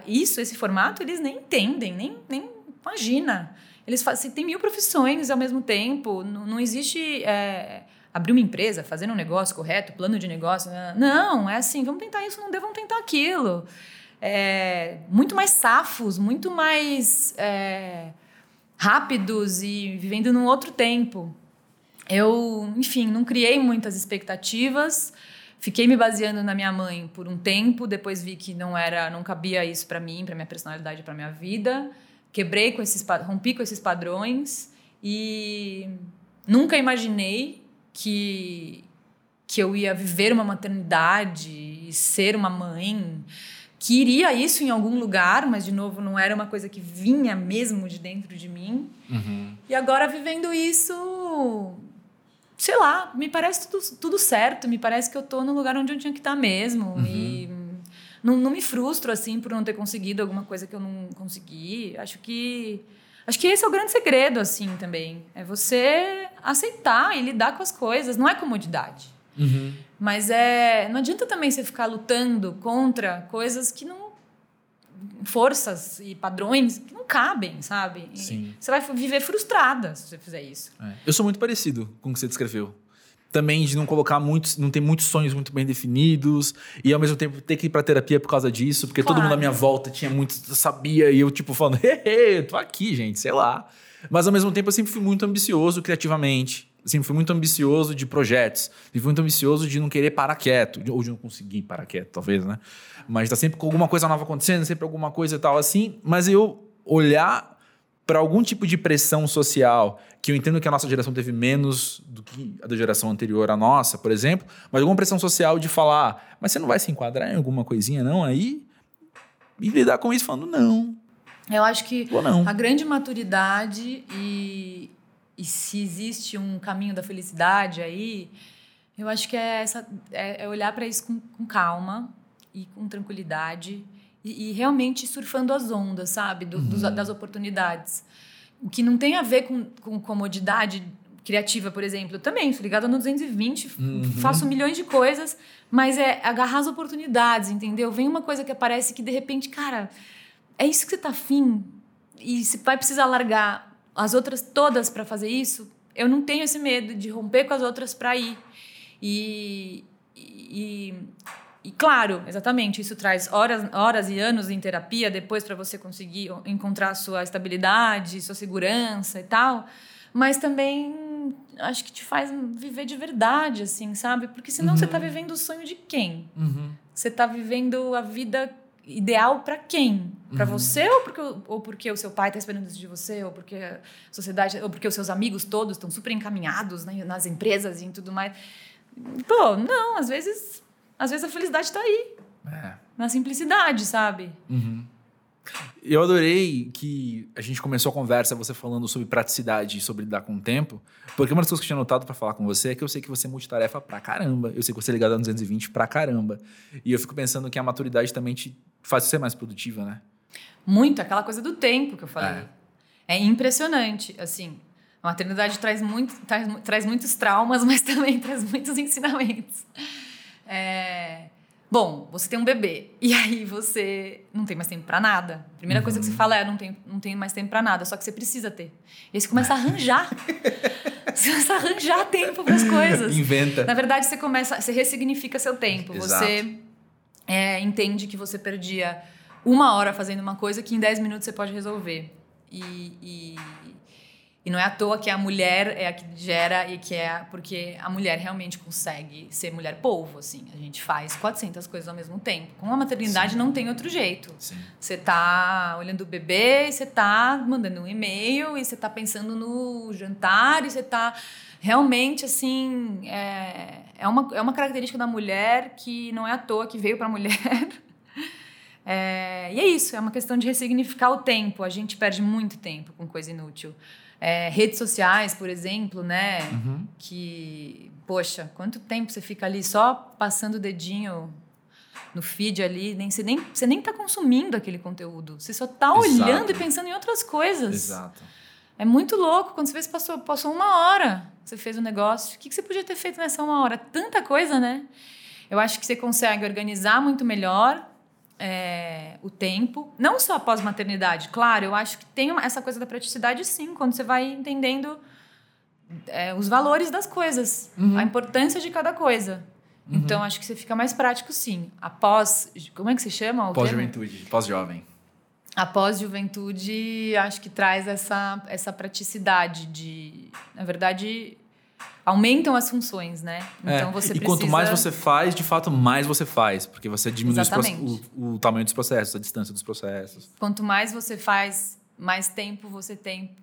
S3: Isso, esse formato, eles nem entendem, nem, nem imagina. Eles fazem, tem mil profissões ao mesmo tempo, não, não existe. É, abrir uma empresa, fazer um negócio correto, plano de negócio. Não, é assim, vamos tentar isso, não vamos tentar aquilo. É, muito mais safos, muito mais é, rápidos e vivendo num outro tempo. Eu, enfim, não criei muitas expectativas. Fiquei me baseando na minha mãe por um tempo, depois vi que não era, não cabia isso para mim, para minha personalidade, para minha vida. Quebrei com esses, rompi com esses padrões e nunca imaginei que que eu ia viver uma maternidade e ser uma mãe, que iria isso em algum lugar, mas de novo não era uma coisa que vinha mesmo de dentro de mim. Uhum. E agora vivendo isso, sei lá, me parece tudo, tudo certo, me parece que eu tô no lugar onde eu tinha que estar mesmo. Uhum. E não, não me frustro assim por não ter conseguido alguma coisa que eu não consegui. Acho que Acho que esse é o grande segredo, assim, também. É você aceitar e lidar com as coisas. Não é comodidade. Uhum. Mas é. Não adianta também você ficar lutando contra coisas que não. forças e padrões que não cabem, sabe? Sim. Você vai viver frustrada se você fizer isso.
S1: É. Eu sou muito parecido com o que você descreveu também de não colocar muitos, não ter muitos sonhos muito bem definidos e ao mesmo tempo ter que ir pra terapia por causa disso, porque claro. todo mundo à minha volta tinha muito, sabia e eu tipo falando, hehe, tô aqui, gente, sei lá. Mas ao mesmo tempo eu sempre fui muito ambicioso criativamente. Sempre fui muito ambicioso de projetos. Fui muito ambicioso de não querer parar quieto, ou de não conseguir parar quieto, talvez, né? Mas tá sempre com alguma coisa nova acontecendo, sempre alguma coisa e tal assim. Mas eu olhar para algum tipo de pressão social que eu entendo que a nossa geração teve menos do que a da geração anterior à nossa, por exemplo, mas alguma pressão social de falar, mas você não vai se enquadrar em alguma coisinha, não? Aí. E lidar com isso falando, não.
S3: Eu acho que a grande maturidade e, e se existe um caminho da felicidade aí, eu acho que é, essa, é, é olhar para isso com, com, calma e com tranquilidade e, e, realmente surfando as ondas, sabe? Do, uhum. dos, das oportunidades. O que não tem a ver com, com comodidade criativa, por exemplo. Eu também sou ligada no 220, uhum. faço milhões de coisas, mas é agarrar as oportunidades, entendeu? Vem uma coisa que aparece que de repente, cara, é isso que você tá afim e se vai precisar largar as outras todas para fazer isso, eu não tenho esse medo de romper com as outras para ir. E, e, e claro, exatamente, isso traz horas, horas e anos em terapia depois para você conseguir encontrar sua estabilidade, sua segurança e tal. Mas também acho que te faz viver de verdade, assim, sabe? Porque senão uhum. você está vivendo o sonho de quem? Uhum. Você está vivendo a vida ideal para quem? Para uhum. você ou porque, ou porque o seu pai está esperando isso de você? Ou porque a sociedade, ou porque os seus amigos todos estão super encaminhados né, nas empresas e em tudo mais? Pô, não, às vezes às vezes a felicidade está aí. É. Na simplicidade, sabe?
S1: Uhum. Eu adorei que a gente começou a conversa você falando sobre praticidade e sobre lidar com o tempo, porque uma das coisas que eu tinha notado para falar com você é que eu sei que você é multitarefa pra caramba. Eu sei que você é ligado a 220 pra caramba. E eu fico pensando que a maturidade também te faz ser mais produtiva, né?
S3: Muito, aquela coisa do tempo que eu falei. É, é impressionante, assim. A maternidade traz, muito, traz, traz muitos traumas, mas também traz muitos ensinamentos. É... Bom, você tem um bebê e aí você não tem mais tempo para nada. A primeira uhum. coisa que você uhum. fala é não tem, não tem mais tempo para nada, só que você precisa ter. E aí você começa a arranjar. você começa a arranjar tempo para as coisas.
S1: Inventa.
S3: Na verdade, você começa, você ressignifica seu tempo. Exato. Você é, entende que você perdia uma hora fazendo uma coisa que em 10 minutos você pode resolver. E, e, E não é à toa que a mulher é a que gera e que é porque a mulher realmente consegue ser mulher polvo, assim. A gente faz 400 coisas ao mesmo tempo. Com a maternidade Sim. não tem outro jeito. Sim. Você tá olhando o bebê, e você tá mandando um e-mail, e você tá pensando no jantar, e você tá realmente assim é, é, uma, é uma característica da mulher que não é à toa que veio para a mulher é, e é isso é uma questão de ressignificar o tempo a gente perde muito tempo com coisa inútil é, redes sociais, por exemplo, né? Uhum. Que, poxa, quanto tempo você fica ali só passando o dedinho no feed ali, nem, você, nem, você nem tá consumindo aquele conteúdo. Você só tá Exato. olhando e pensando em outras coisas.
S1: Exato.
S3: É muito louco quando você vê que passou, passou uma hora, você fez o um negócio. O que, que você podia ter feito nessa uma hora? Tanta coisa, né? Eu acho que você consegue organizar muito melhor é, o tempo, não só após maternidade, claro, eu acho que tem uma, essa coisa da praticidade sim, quando você vai entendendo é, os valores das coisas, uhum. a importância de cada coisa. Uhum. Então, acho que você fica mais prático sim. Após, como é que se chama?
S1: Pós-juventude, pós-jovem.
S3: Após juventude, acho que traz essa, essa praticidade de, na verdade, aumentam as funções, né?
S1: É, então é, você e precisa... quanto mais você faz, de fato, mais você faz, porque você diminui o, o, tamanho dos processos, a distância dos processos.
S3: Quanto mais você faz, mais tempo você tem.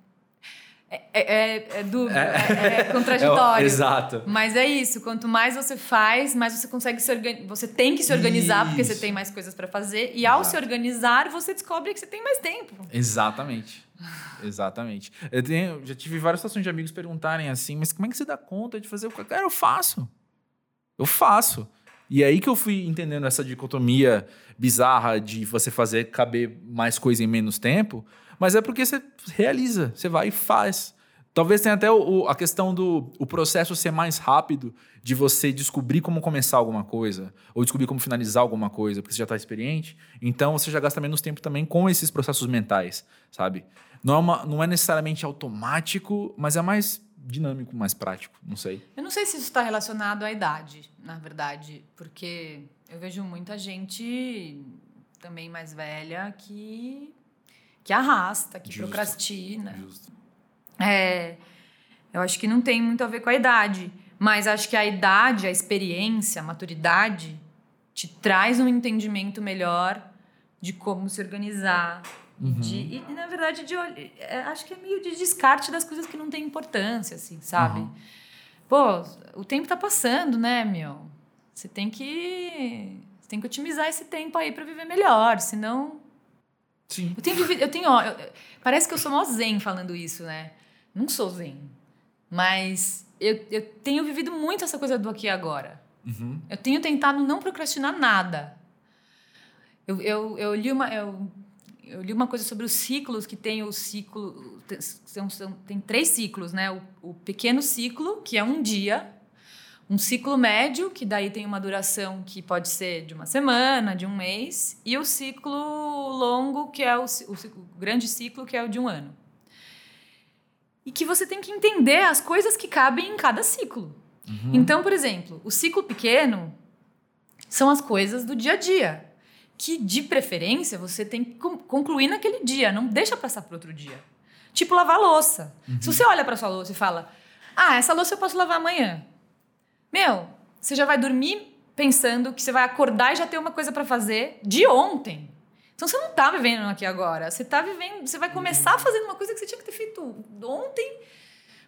S3: É, é, é, é duro, é, é, é contraditório.
S1: exato.
S3: Mas é isso. Quanto mais você faz, mais você consegue se organizar. Você tem que se organizar isso. porque você tem mais coisas para fazer. E ao se organizar, você descobre que você tem mais tempo.
S1: Exatamente. Exatamente. Eu tenho, já tive várias situações de amigos perguntarem assim, mas como é que você dá conta de fazer o que? Cara, eu faço. Eu faço. E é aí que eu fui entendendo essa dicotomia bizarra de você fazer caber mais coisa em menos tempo, mas é porque você realiza, você vai e faz. Talvez tenha até o, a questão do o processo ser mais rápido de você descobrir como começar alguma coisa, ou descobrir como finalizar alguma coisa, porque você já está experiente. Então você já gasta menos tempo também com esses processos mentais, sabe? Não é, uma, não é necessariamente automático, mas é mais dinâmico, mais prático, não sei.
S3: Eu não sei se isso está relacionado à idade, na verdade, porque eu vejo muita gente também mais velha que, que arrasta, que Justo. procrastina. Justo. É, eu acho que não tem muito a ver com a idade, mas acho que a idade, a experiência, a maturidade te traz um entendimento melhor de como se organizar, Uhum. De, e, na verdade, de, é, acho que é meio de descarte das coisas que não têm importância, assim, sabe? Uhum. Pô, o tempo tá passando, né, meu? Você tem que. Você tem que otimizar esse tempo aí para viver melhor, senão.
S1: Sim.
S3: Eu tenho vivido. Eu tenho, ó, eu, parece que eu sou mó zen falando isso, né? Não sou zen. Mas eu, eu tenho vivido muito essa coisa do aqui e agora. Uhum. Eu tenho tentado não procrastinar nada. Eu, eu, eu li uma. Eu eu li uma coisa sobre os ciclos que tem o ciclo são, são, tem três ciclos né o, o, pequeno ciclo que é um dia um ciclo médio que daí tem uma duração que pode ser de uma semana de um mês e o ciclo longo que é o, o, o grande ciclo que é o de um ano e que você tem que entender as coisas que cabem em cada ciclo uhum. então por exemplo o ciclo pequeno são as coisas do dia a dia que, de preferência, você tem que concluir naquele dia, não deixa passar para outro dia. Tipo lavar louça. Uhum. Se você olha para sua louça e fala: "Ah, essa louça eu posso lavar amanhã". Meu, você já vai dormir pensando que você vai acordar e já ter uma coisa para fazer de ontem. Então você não está vivendo aqui agora. Você tá vivendo, você vai começar fazendo uma coisa que você tinha que ter feito ontem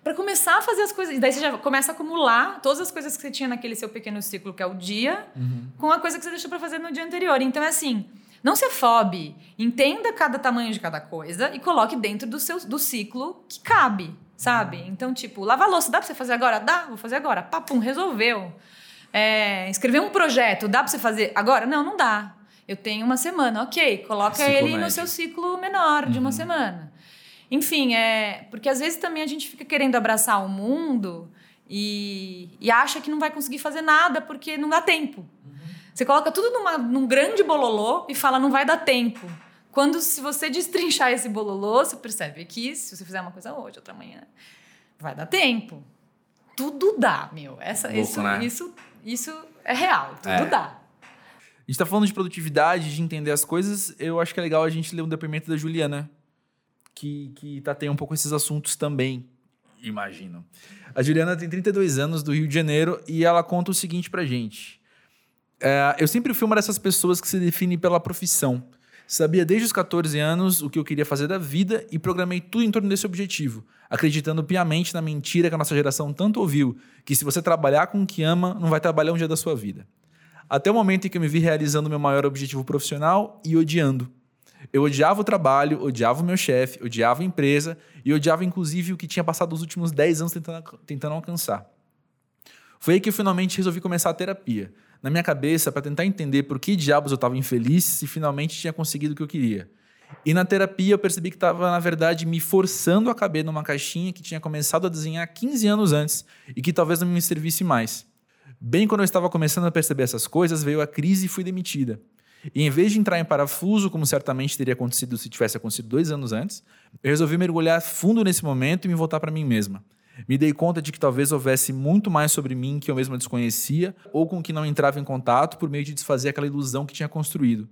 S3: para começar a fazer as coisas. E daí você já começa a acumular todas as coisas que você tinha naquele seu pequeno ciclo, que é o dia, uhum. com a coisa que você deixou para fazer no dia anterior. Então, é assim, não se afobe. Entenda cada tamanho de cada coisa e coloque dentro do, seu, do ciclo que cabe, sabe? Uhum. Então, tipo, lavar louça, dá para você fazer agora? Dá, vou fazer agora. Papum, resolveu. É, escrever um projeto, dá para você fazer agora? Não, não dá. Eu tenho uma semana, ok. Coloca ele médio. no seu ciclo menor de uma uhum. semana. Enfim, é. Porque às vezes também a gente fica querendo abraçar o mundo e, e acha que não vai conseguir fazer nada porque não dá tempo. Uhum. Você coloca tudo numa, num grande bololô e fala, não vai dar tempo. Quando, se você destrinchar esse bololô, você percebe que se você fizer uma coisa hoje, outra manhã, vai dar tempo. Tudo dá, meu. Essa, Louco, isso, né? isso, isso é real. Tudo é. dá.
S1: Gente tá falando de produtividade, de entender as coisas. Eu acho que é legal a gente ler um depoimento da Juliana, que, que tateia um pouco esses assuntos também, imagino. A Juliana tem 32 anos, do Rio de Janeiro, e ela conta o seguinte pra gente. É, eu sempre fui uma dessas pessoas que se define pela profissão. Sabia desde os 14 anos o que eu queria fazer da vida e programei tudo em torno desse objetivo, acreditando piamente na mentira que a nossa geração tanto ouviu, que se você trabalhar com o que ama, não vai trabalhar um dia da sua vida. Até o momento em que eu me vi realizando meu maior objetivo profissional e odiando. Eu odiava o trabalho, odiava o meu chefe, odiava a empresa e odiava inclusive o que tinha passado os últimos 10 anos tentando, tentando alcançar. Foi aí que eu finalmente resolvi começar a terapia na minha cabeça para tentar entender por que diabos eu estava infeliz se finalmente tinha conseguido o que eu queria. E na terapia eu percebi que estava, na verdade, me forçando a caber numa caixinha que tinha começado a desenhar 15 anos antes e que talvez não me servisse mais. Bem quando eu estava começando a perceber essas coisas, veio a crise e fui demitida. E em vez de entrar em parafuso, como certamente teria acontecido se tivesse acontecido dois anos antes, eu resolvi mergulhar fundo nesse momento e me voltar para mim mesma. Me dei conta de que talvez houvesse muito mais sobre mim que eu mesma desconhecia ou com que não entrava em contato por meio de desfazer aquela ilusão que tinha construído.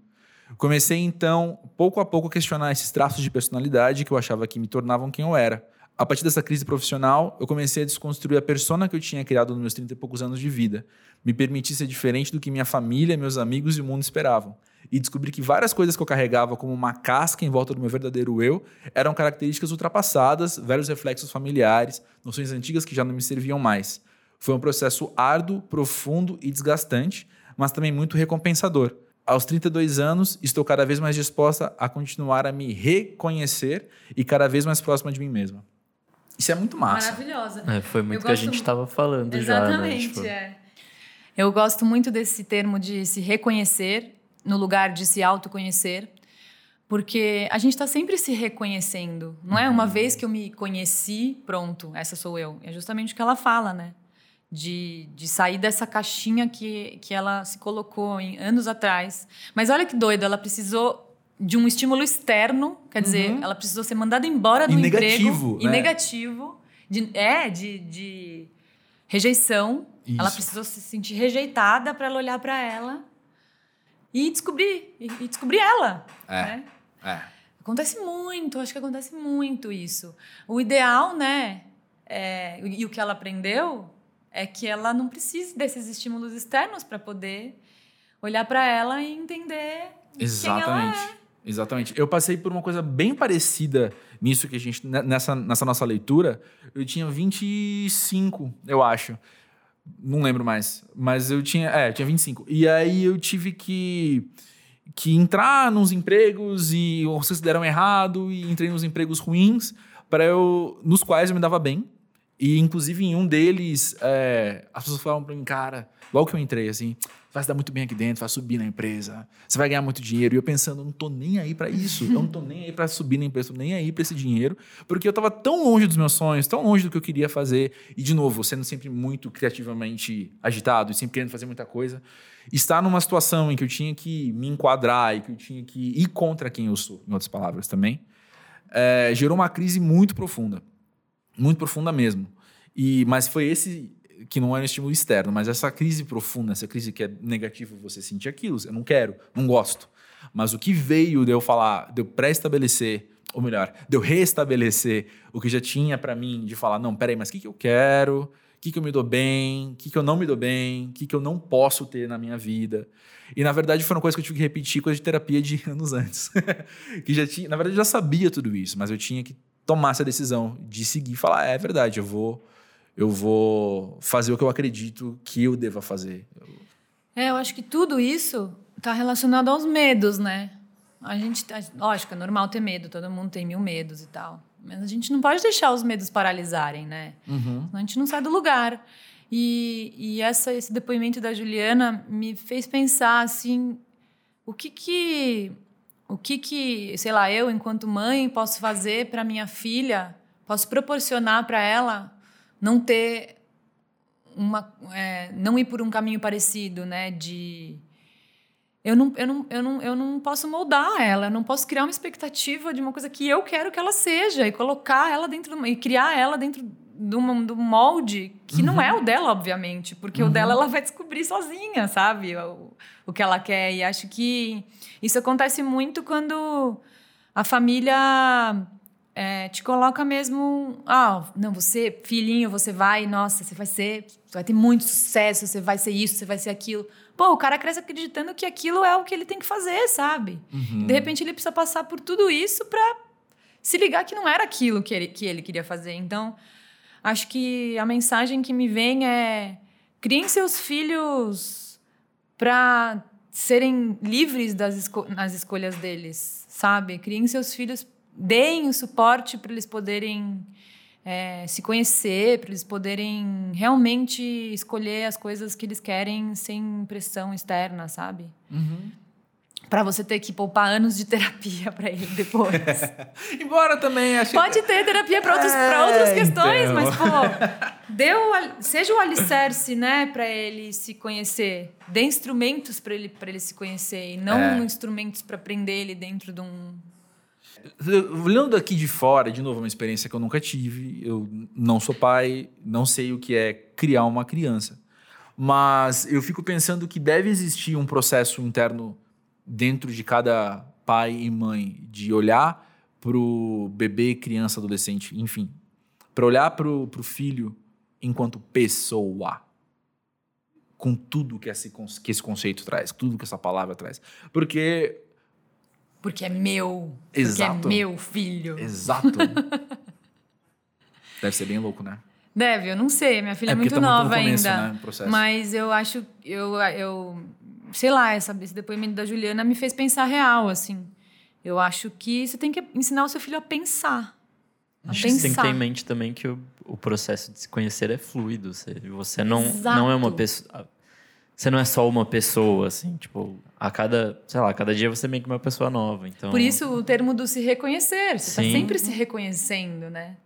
S1: Comecei então, pouco a pouco, a questionar esses traços de personalidade que eu achava que me tornavam quem eu era. A partir dessa crise profissional, eu comecei a desconstruir a persona que eu tinha criado nos meus 30 e poucos anos de vida. Me permitir ser diferente do que minha família, meus amigos e o mundo esperavam e descobri que várias coisas que eu carregava como uma casca em volta do meu verdadeiro eu eram características ultrapassadas, velhos reflexos familiares, noções antigas que já não me serviam mais. Foi um processo árduo, profundo e desgastante, mas também muito recompensador. Aos 32 anos, estou cada vez mais disposta a continuar a me reconhecer e cada vez mais próxima de mim mesma. Isso é muito massa.
S3: Maravilhosa.
S2: É, foi muito o que a gente estava falando
S3: Exatamente,
S2: já. Exatamente,
S3: né? tipo... é. Eu gosto muito desse termo de se reconhecer no lugar de se autoconhecer, porque a gente está sempre se reconhecendo, não é? Uma uhum. vez que eu me conheci, pronto, essa sou eu. É justamente o que ela fala, né? De, de sair dessa caixinha que, que ela se colocou em, anos atrás. Mas olha que doido, ela precisou de um estímulo externo, quer dizer, uhum. ela precisou ser mandada embora do
S1: e
S3: emprego.
S1: Negativo,
S3: e
S1: né?
S3: negativo. De, é, de, de rejeição. Isso. Ela precisou se sentir rejeitada para ela olhar para ela e descobrir, e, e descobrir ela.
S1: É.
S3: Né?
S1: É.
S3: Acontece muito, acho que acontece muito isso. O ideal, né? É, e o que ela aprendeu é que ela não precise desses estímulos externos para poder olhar para ela e entender
S1: Exatamente. Exatamente. Eu passei por uma coisa bem parecida nisso que a gente nessa, nessa nossa leitura. Eu tinha 25, eu acho. Não lembro mais. Mas eu tinha. É, eu tinha 25. E aí eu tive que, que entrar nos empregos e vocês deram errado e entrei nos empregos ruins para eu. nos quais eu me dava bem. E, inclusive, em um deles, é, as pessoas falavam para mim, cara, logo que eu entrei, assim, vai se dar muito bem aqui dentro, vai subir na empresa, você vai ganhar muito dinheiro. E eu pensando, não tô nem aí para isso, eu não tô nem aí para subir na empresa, nem aí para esse dinheiro, porque eu tava tão longe dos meus sonhos, tão longe do que eu queria fazer. E, de novo, sendo sempre muito criativamente agitado e sempre querendo fazer muita coisa, estar numa situação em que eu tinha que me enquadrar e que eu tinha que ir contra quem eu sou, em outras palavras também, é, gerou uma crise muito profunda. Muito profunda mesmo. E, mas foi esse que não era um estímulo externo, mas essa crise profunda, essa crise que é negativa você sentir aquilo, eu não quero, não gosto. Mas o que veio de eu falar, de eu pré-estabelecer, ou melhor, de eu restabelecer o que já tinha para mim, de falar, não, peraí, mas o que, que eu quero? O que, que eu me dou bem? O que, que eu não me dou bem? O que, que eu não posso ter na minha vida? E na verdade foram coisas que eu tive que repetir, coisa de terapia de anos antes. que já tinha, na verdade eu já sabia tudo isso, mas eu tinha que tomar essa decisão de seguir e falar, é, é verdade, eu vou eu vou fazer o que eu acredito que eu deva fazer.
S3: É, eu acho que tudo isso está relacionado aos medos, né? A gente, lógico, é normal ter medo, todo mundo tem mil medos e tal. Mas a gente não pode deixar os medos paralisarem, né?
S1: Uhum.
S3: Senão a gente não sai do lugar. E, e essa, esse depoimento da Juliana me fez pensar assim, o que que, o que que, sei lá, eu enquanto mãe posso fazer para minha filha, posso proporcionar para ela não ter uma é, não ir por um caminho parecido né de eu não, eu, não, eu, não, eu não posso moldar ela, eu não posso criar uma expectativa de uma coisa que eu quero que ela seja e colocar ela dentro e criar ela dentro de, um molde que uhum. não é o dela, obviamente, porque uhum. o dela ela vai descobrir sozinha, sabe? O, o que ela quer. E acho que isso acontece muito quando a família é, te coloca mesmo. Ah, não, você, filhinho, você vai, nossa, você vai ser. Você vai ter muito sucesso, você vai ser isso, você vai ser aquilo. Pô, o cara cresce acreditando que aquilo é o que ele tem que fazer, sabe?
S1: Uhum.
S3: De repente ele precisa passar por tudo isso pra se ligar que não era aquilo que ele, que ele queria fazer. Então, acho que a mensagem que me vem é: criem seus filhos pra serem livres das esco nas escolhas deles, sabe? Criem seus filhos deem o suporte para eles poderem é, se conhecer, para eles poderem realmente escolher as coisas que eles querem sem pressão externa, sabe?
S1: Uhum.
S3: Para você ter que poupar anos de terapia para ele depois.
S1: Embora também acho
S3: Pode ter terapia para
S1: É,
S3: outras questões,
S1: então.
S3: mas pô, al- seja o alicerce, né, para ele se conhecer. Dê instrumentos para ele para ele se conhecer e não
S1: É.
S3: instrumentos para prender ele dentro de um
S1: Olhando daqui de fora, de novo, é uma experiência que eu nunca tive. Eu não sou pai, não sei o que é criar uma criança. Mas eu fico pensando que deve existir um processo interno dentro de cada pai e mãe de olhar pro bebê, criança, adolescente, enfim, para olhar pro, pro filho enquanto pessoa, com tudo que esse, que esse conceito traz, tudo que essa palavra traz, porque
S3: Porque é meu.
S1: Exato.
S3: Porque é meu filho.
S1: Exato. Deve ser bem louco, né?
S3: Deve, eu não sei. Minha filha é,
S1: É
S3: muito
S1: tá muito no
S3: nova
S1: começo,
S3: ainda.
S1: né.
S3: Mas eu acho. Eu, eu, sei lá, essa, esse depoimento da Juliana me fez pensar real, assim. Eu acho que você tem que ensinar o seu filho a pensar. A
S2: Acho que você tem que
S3: pensar.
S2: ter em mente também que o, o processo de se conhecer é fluido. Você, você não,
S3: Exato.
S2: não é uma pessoa. Você não é só uma pessoa, assim, tipo, a cada, sei lá, a cada dia você é meio que uma pessoa nova. Então,
S3: Por isso o termo do se reconhecer. Você está sempre se reconhecendo, né?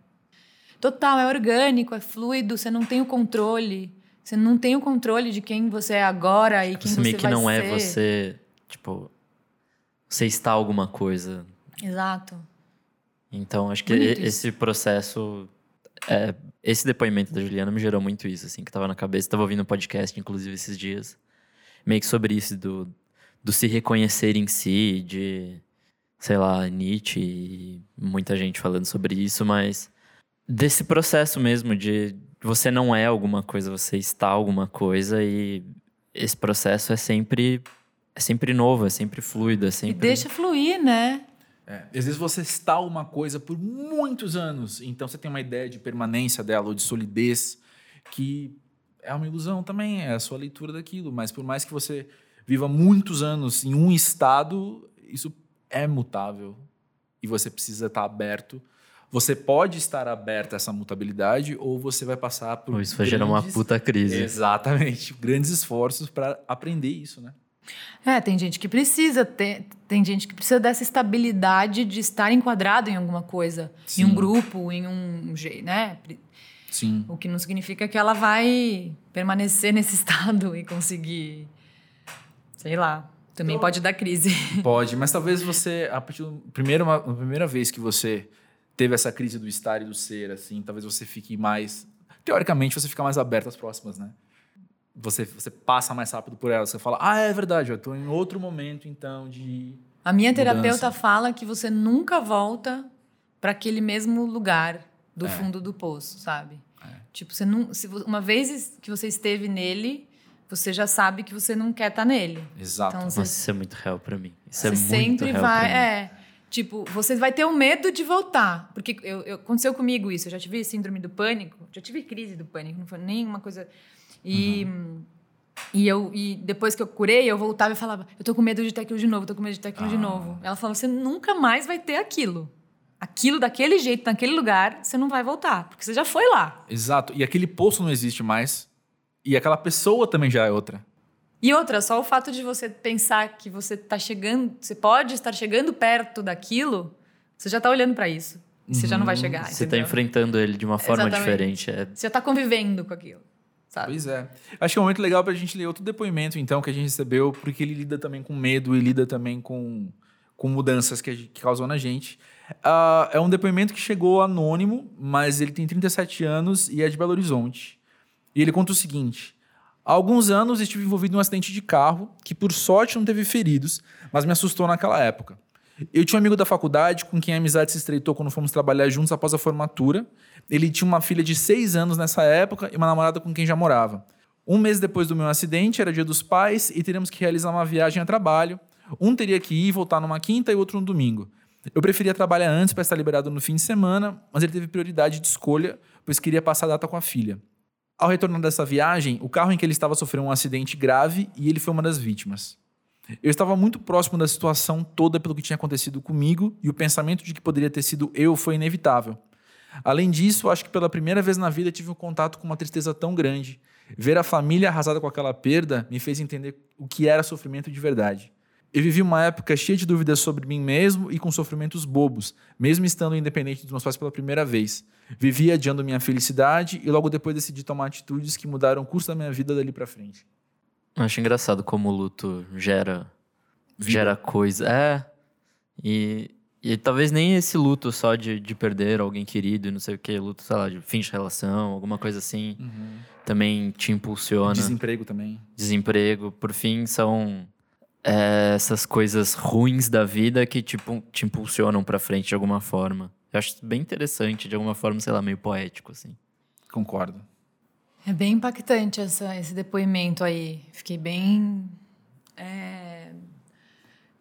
S3: Total, é orgânico, é fluido, você não tem o controle. Você não tem o controle de quem você é agora e quem
S2: você
S3: você
S2: meio que não
S3: ser.
S2: é você, tipo, você está alguma coisa.
S3: Exato.
S2: Então, acho que
S3: Bonito
S2: esse processo, é, esse depoimento da Juliana me gerou muito isso, assim, que tava na cabeça. Tava ouvindo um podcast, inclusive, esses dias, meio que sobre isso, do, do se reconhecer em si, de, sei lá, Nietzsche e muita gente falando sobre isso, mas desse processo mesmo de você não é alguma coisa, você está alguma coisa e esse processo é sempre é sempre novo, é sempre fluido, é
S3: E
S2: sempre
S3: deixa fluir, né?
S1: É, às vezes você está uma coisa por muitos anos, então você tem uma ideia de permanência dela ou de solidez que é uma ilusão também, é a sua leitura daquilo. Mas por mais que você viva muitos anos em um estado, isso é mutável e você precisa estar aberto. Você pode estar aberto a essa mutabilidade ou você vai passar por
S2: Pô, isso vai gerar uma
S1: grandes-
S2: puta crise.
S1: Exatamente, grandes esforços para aprender isso, né?
S3: É, tem gente que precisa ter, tem gente que precisa dessa estabilidade de estar enquadrado em alguma coisa, em
S1: Sim.
S3: um grupo, em um jeito, né?
S1: Sim.
S3: O que não significa que ela vai permanecer nesse estado e conseguir, sei lá, também pode dar crise.
S1: Pode, mas talvez você, a partir do primeiro, a primeira vez que você teve essa crise do estar e do ser, assim, talvez você fique mais. Teoricamente, você fica mais aberto às próximas, né? Você, você passa mais rápido por elas. Você fala, ah, é verdade, eu tô em outro momento, então, de.
S3: A minha
S1: Mudança.
S3: terapeuta fala que você nunca volta para aquele mesmo lugar do
S1: É.
S3: fundo do poço, sabe? Tipo, você não, se uma vez que você esteve nele, você já sabe que você não quer estar nele.
S1: Exato.
S3: Então,
S2: Nossa,
S3: você,
S2: isso é muito real pra mim. Isso
S3: você
S2: é muito
S3: sempre
S2: real
S3: vai. É. Tipo, você vai ter o medo de voltar. Porque eu, eu- aconteceu comigo isso. Eu já tive síndrome do pânico, já tive crise do pânico, não foi nenhuma coisa. E. E, eu, e depois que eu curei, eu voltava e falava: Eu tô com medo de ter aquilo de novo, tô com medo de ter aquilo de
S1: Ah.
S3: novo. Ela falou: Você nunca mais vai ter aquilo. Aquilo daquele jeito, naquele lugar, você não vai voltar, porque você já foi lá.
S1: Exato. E aquele poço não existe mais. E aquela pessoa também já é outra.
S3: E outra, só o fato de você pensar que você tá chegando, você pode estar chegando perto daquilo, você já tá olhando para isso. E você já não vai chegar.
S2: Você tá
S3: entendeu?
S2: enfrentando ele de uma forma
S3: Exatamente.
S2: diferente. É,
S3: Você já tá convivendo com aquilo, sabe?
S1: Pois é. Acho que é um momento legal pra gente ler outro depoimento, então, que a gente recebeu, porque ele lida também com medo e lida também com, com mudanças que, a gente- que causou na gente. Ah, é um depoimento que chegou anônimo, mas ele tem 37 anos e é de Belo Horizonte. E ele conta o seguinte: Há alguns anos estive envolvido em um acidente de carro que, por sorte, não teve feridos, mas me assustou naquela época. Eu tinha um amigo da faculdade com quem a amizade se estreitou quando fomos trabalhar juntos após a formatura. Ele tinha uma filha de seis anos nessa época e uma namorada com quem já morava. Um mês depois do meu acidente, era dia dos pais e teríamos que realizar uma viagem a trabalho. Um teria que ir e voltar numa quinta e outro no domingo. Eu preferia trabalhar antes para estar liberado no fim de semana, mas ele teve prioridade de escolha, pois queria passar a data com a filha. Ao retornar dessa viagem, o carro em que ele estava sofreu um acidente grave e ele foi uma das vítimas. Eu estava muito próximo da situação toda pelo que tinha acontecido comigo e o pensamento de que poderia ter sido eu foi inevitável. Além disso, acho que pela primeira vez na vida tive um contato com uma tristeza tão grande. Ver a família arrasada com aquela perda me fez entender o que era sofrimento de verdade. Eu vivi uma época cheia de dúvidas sobre mim mesmo e com sofrimentos bobos, mesmo estando independente dos meus pais pela primeira vez. Vivi adiando minha felicidade e logo depois decidi tomar atitudes que mudaram o curso da minha vida dali para frente.
S2: Eu acho engraçado como o luto gera gera coisa. É. E, e talvez nem esse luto só de, de perder alguém querido e não sei o que, luto, sei lá, de fim de relação, alguma coisa assim,
S1: Uhum.
S2: também te impulsiona.
S1: Desemprego também.
S2: Desemprego, por fim, são é, essas coisas ruins da vida que tipo, te impulsionam pra frente de alguma forma. Eu acho bem interessante, de alguma forma, sei lá, meio poético, assim.
S1: Concordo.
S3: É bem impactante essa, esse depoimento aí. Fiquei bem. É,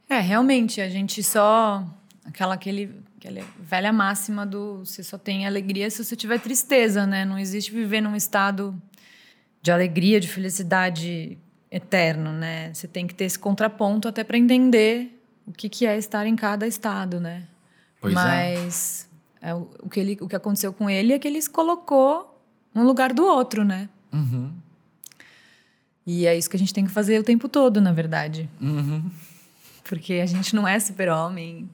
S3: é, realmente, a gente só. Aquela, aquele, aquela velha máxima do você só tem alegria se você tiver tristeza, né? Não existe viver num estado de alegria, de felicidade eterno, né? Você tem que ter esse contraponto até para entender o que, que é estar em cada estado, né?
S1: Pois é.
S3: Mas é, o, o que ele, o que aconteceu com ele é que ele se colocou um lugar do outro, né?
S1: Uhum.
S3: E é isso que a gente tem que fazer o tempo todo, na verdade.
S1: Uhum.
S3: Porque a gente não é super-homem.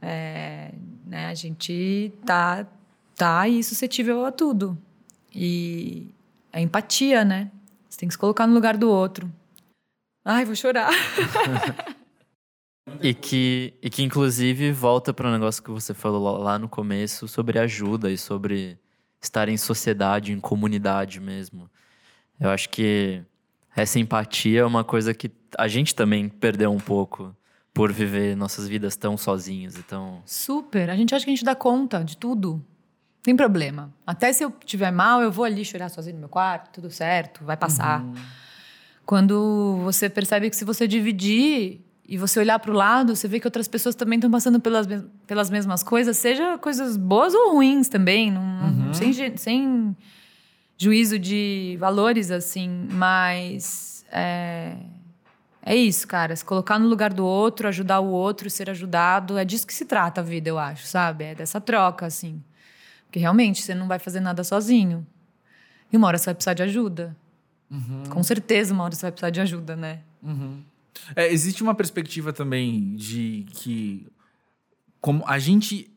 S3: É, né? A gente tá, tá aí suscetível a tudo. E a empatia, né? Você tem que se colocar no lugar do outro. Ai, vou chorar.
S2: E que, e que inclusive volta para o negócio que você falou lá no começo sobre ajuda e sobre estar em sociedade, em comunidade mesmo. Eu acho que essa empatia é uma coisa que a gente também perdeu um pouco por viver nossas vidas tão sozinhos e tão.
S3: Super. A gente acha que a gente dá conta de tudo. Não tem problema. Até se eu estiver mal, eu vou ali chorar sozinho no meu quarto, tudo certo, vai passar. Quando você percebe que se você dividir e você olhar para o lado, você vê que outras pessoas também estão passando pelas, pelas mesmas coisas, seja coisas boas ou ruins também, não, sem, ge- sem juízo de valores, assim, mas é, é isso, cara. Se colocar no lugar do outro, ajudar o outro, ser ajudado, é disso que se trata a vida, eu acho, sabe? É dessa troca, assim. Porque realmente você não vai fazer nada sozinho. E uma hora você vai precisar de ajuda. Com certeza, uma hora você vai precisar de ajuda, né?
S1: É, existe uma perspectiva também de que como a gente,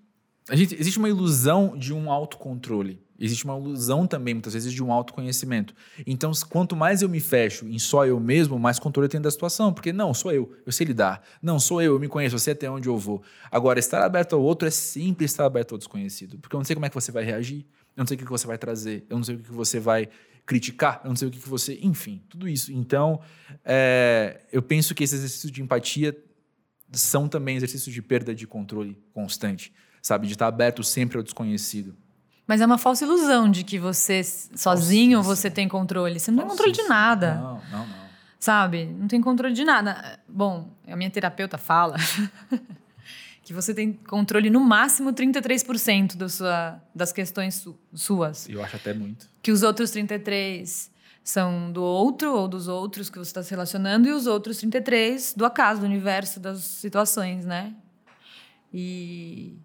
S1: a gente existe uma ilusão de um autocontrole. Existe uma ilusão também, muitas vezes, de um autoconhecimento. Então, quanto mais eu me fecho em só eu mesmo, mais controle eu tenho da situação. Porque não, sou eu, eu sei lidar. Não, sou eu, eu me conheço, eu sei até onde eu vou. Agora, estar aberto ao outro é sempre estar aberto ao desconhecido. Porque eu não sei como é que você vai reagir, eu não sei o que você vai trazer, eu não sei o que você vai criticar, eu não sei o que que você. Enfim, tudo isso. Então, é, eu penso que esses exercícios de empatia são também exercícios de perda de controle constante, sabe? De estar aberto sempre ao desconhecido.
S3: Mas é uma falsa ilusão de que você, sozinho, você tem controle. Você não tem controle de nada.
S1: Não, não, não.
S3: Sabe? Não tem controle de nada. Bom, a minha terapeuta fala que você tem controle no máximo 33% da sua, das questões su- suas.
S1: Eu acho até muito.
S3: Que os outros 33 são do outro ou dos outros que você está se relacionando e os outros 33 do acaso, do universo, das situações, né? E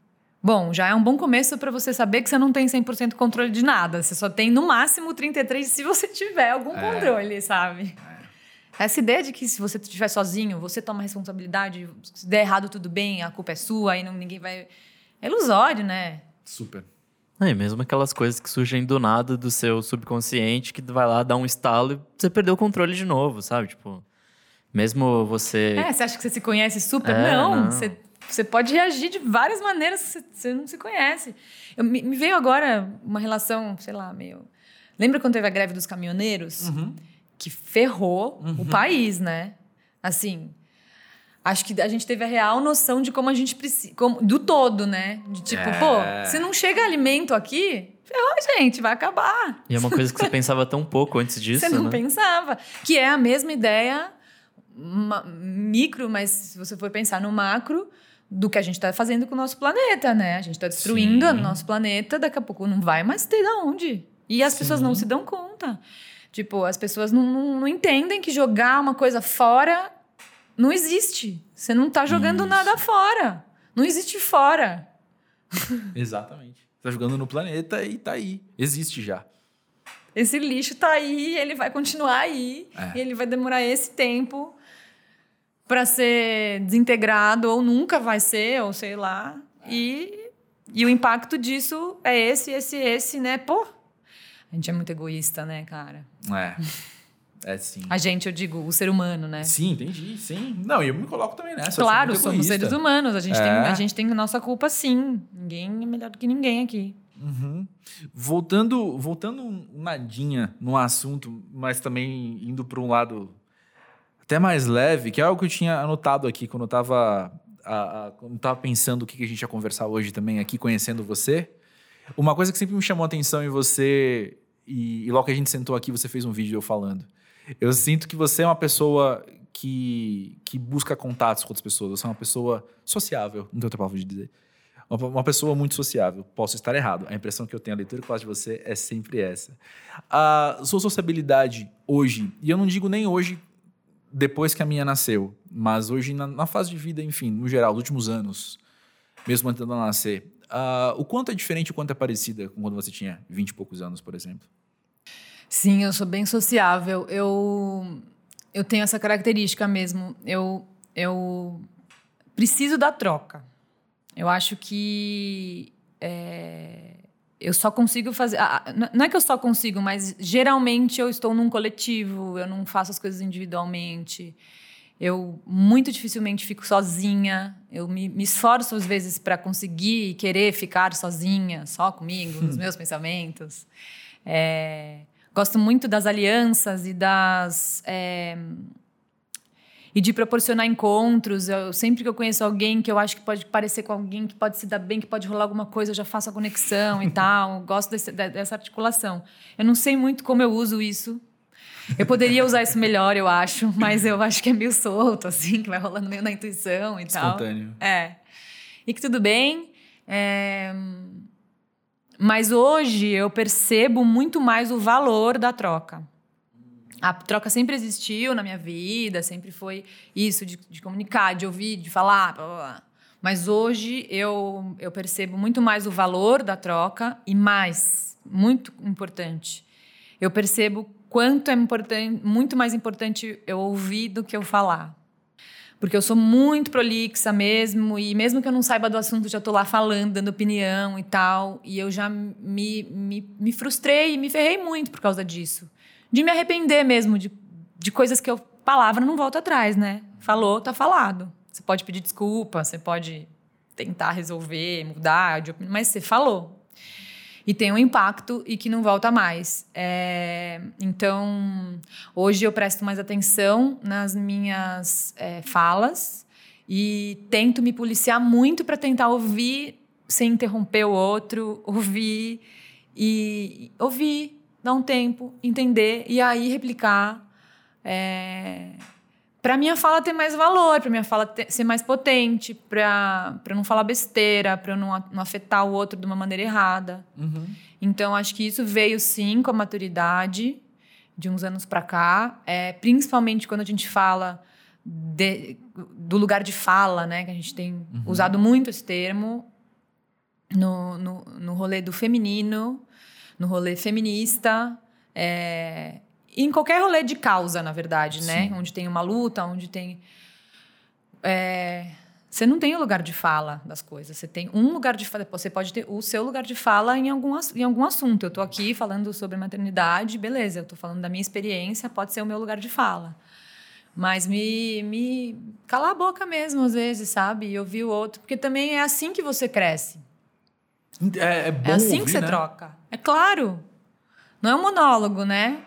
S3: bom, já é um bom começo para você saber que você não tem 100% controle de nada. Você só tem no máximo 33 se você tiver algum
S1: É.
S3: controle, sabe? Essa ideia de que se você estiver sozinho, você toma responsabilidade, se der errado tudo bem, a culpa é sua, aí não, ninguém vai. É ilusório, né?
S1: Super.
S2: É, mesmo aquelas coisas que surgem do nada do seu subconsciente, que vai lá dar um estalo e você perdeu o controle de novo, sabe? Tipo, mesmo você.
S3: É, você acha que você se conhece super?
S2: É,
S3: não,
S2: não.
S3: Você, você pode reagir de várias maneiras que você, você não se conhece. Eu, me, me veio agora uma relação, sei lá, meio. Lembra quando teve a greve dos caminhoneiros? Que ferrou o país, né? Assim, Acho que a gente teve a real noção de como a gente precisa. Do todo, né? De tipo,
S1: É.
S3: pô, se não chega alimento aqui, ferrou, gente, vai acabar.
S2: E é uma coisa que você pensava tão pouco antes disso,
S3: Você não
S2: né?
S3: pensava. Que é a mesma ideia micro, mas se você for pensar no macro, do que a gente está fazendo com o nosso planeta, né? A gente está destruindo
S1: Sim.
S3: o nosso planeta, daqui a pouco não vai mais ter de onde. E as pessoas não
S1: Sim.
S3: se dão conta. Tipo, as pessoas não, não, não entendem que jogar uma coisa fora não existe. Você não tá jogando
S1: Isso.
S3: nada fora. Não existe fora.
S1: Exatamente. Tá jogando no planeta e tá aí. Existe já.
S3: Esse lixo tá aí, ele vai continuar aí,
S1: É.
S3: e ele vai demorar esse tempo para ser desintegrado ou nunca vai ser, ou sei lá. E, e o impacto disso é esse, esse, esse, né? Pô, a gente é muito egoísta, né, cara?
S1: É. É sim.
S3: A gente, eu digo, o ser humano, né?
S1: Sim, entendi, sim. Não, e eu me coloco também nessa.
S3: claro, somos seres humanos, a gente,
S1: É.
S3: tem, a gente tem a nossa culpa sim. Ninguém é melhor do que ninguém aqui.
S1: Uhum. Voltando, voltando um nadinha no assunto, mas também indo para um lado até mais leve, que é algo que eu tinha anotado aqui quando eu estava quando eu tava pensando o que que a gente ia conversar hoje também aqui, conhecendo você. Uma coisa que sempre me chamou a atenção em você, e, e logo que a gente sentou aqui, você fez um vídeo eu falando. Eu sinto que você é uma pessoa que, que busca contatos com outras pessoas. Você é uma pessoa sociável, não tem outra palavra de dizer. Uma, uma pessoa muito sociável. Posso estar errado. A impressão que eu tenho, a leitura que faço de você é sempre essa. A sua sociabilidade hoje, e eu não digo nem hoje depois que a minha nasceu, mas hoje na, na fase de vida, enfim, no geral, nos últimos anos, mesmo antes dela nascer, ah, o quanto é diferente, o quanto é parecida com quando você tinha 20 e poucos anos, por exemplo?
S3: Sim, eu sou bem sociável. Eu, eu tenho essa característica mesmo. Eu, eu preciso da troca. Eu acho que é, eu só consigo fazer. não é que eu só consigo, mas geralmente eu estou num coletivo, eu não faço as coisas individualmente. Eu muito dificilmente fico sozinha. Eu me, me esforço às vezes para conseguir e querer ficar sozinha, só comigo, nos meus pensamentos. É, gosto muito das alianças e das é, e de proporcionar encontros. Eu, sempre que eu conheço alguém que eu acho que pode parecer com alguém que pode se dar bem, que pode rolar alguma coisa, eu já faço a conexão e tal. Gosto desse- de- dessa articulação. Eu não sei muito como eu uso isso. Eu poderia usar isso melhor, eu acho, mas eu acho que é meio solto, assim, que vai rolando meio na intuição e tal.
S1: Espontâneo.
S3: É. E que tudo bem. é, Mas hoje eu percebo muito mais o valor da troca. A troca sempre existiu na minha vida, sempre foi isso de, de comunicar, de ouvir, de falar. Blá, blá, blá. Mas hoje eu, eu percebo muito mais o valor da troca e mais, muito importante, eu percebo quanto é importante, muito mais importante eu ouvir do que eu falar. Porque eu sou muito prolixa mesmo, e mesmo que eu não saiba do assunto, já tô lá falando, dando opinião e tal. E eu já me, me, me frustrei e me ferrei muito por causa disso. De me arrepender mesmo de, de coisas que eu. Palavra não volta atrás, né? Falou, tá falado. Você pode pedir desculpa, você pode tentar resolver, mudar, mas você falou. E tem um impacto e que não volta mais. É, então, hoje eu presto mais atenção nas minhas é, falas e tento me policiar muito para tentar ouvir sem interromper o outro, ouvir e ouvir, dar um tempo, entender e aí replicar. É, para minha fala ter mais valor, para minha fala ter- ser mais potente, para não falar besteira, para não, não afetar o outro de uma maneira errada.
S1: Uhum.
S3: Então, acho que isso veio sim com a maturidade de uns anos para cá, é, principalmente quando a gente fala de- do lugar de fala, né? Que a gente tem usado muito esse termo no, no, no rolê do feminino, no rolê feminista, é, e em qualquer rolê de causa, na verdade, né?
S1: Sim.
S3: Onde tem uma luta, onde tem. é, você não tem o lugar de fala das coisas. Você tem um lugar de fala. Você pode ter o seu lugar de fala em algum, em algum assunto. Eu estou aqui falando sobre maternidade, beleza. Eu estou falando da minha experiência, pode ser o meu lugar de fala. Mas me, me calar a boca mesmo, às vezes, sabe? E ouvir o outro. Porque também é assim que você cresce.
S1: É, é bom
S3: É assim
S1: ouvir,
S3: que você
S1: né?
S3: troca. É claro. Não é um monólogo, né?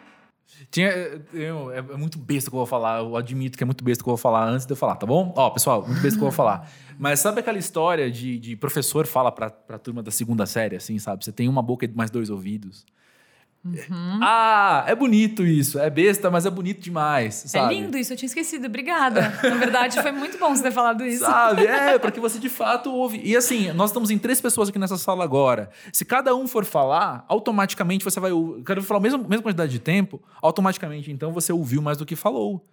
S1: Tinha, eu, é, é muito besta que eu vou falar, eu admito que é muito besta que eu vou falar antes de eu falar, tá bom? Ó, pessoal, muito besta que eu vou falar. Mas sabe aquela história de, de professor fala pra, pra turma da segunda série, assim, sabe? Você tem uma boca e mais dois ouvidos.
S3: Uhum.
S1: Ah, é bonito isso. É besta, mas é bonito demais, sabe?
S3: É lindo isso, eu tinha esquecido. Obrigada. Na verdade, foi muito bom você ter falado isso.
S1: Sabe? É, porque você de fato ouve. E assim, nós estamos em três pessoas aqui nessa sala agora. Se cada um for falar, automaticamente você vai. ouvir- Quero falar a mesma, mesma quantidade de tempo, automaticamente então você ouviu mais do que falou.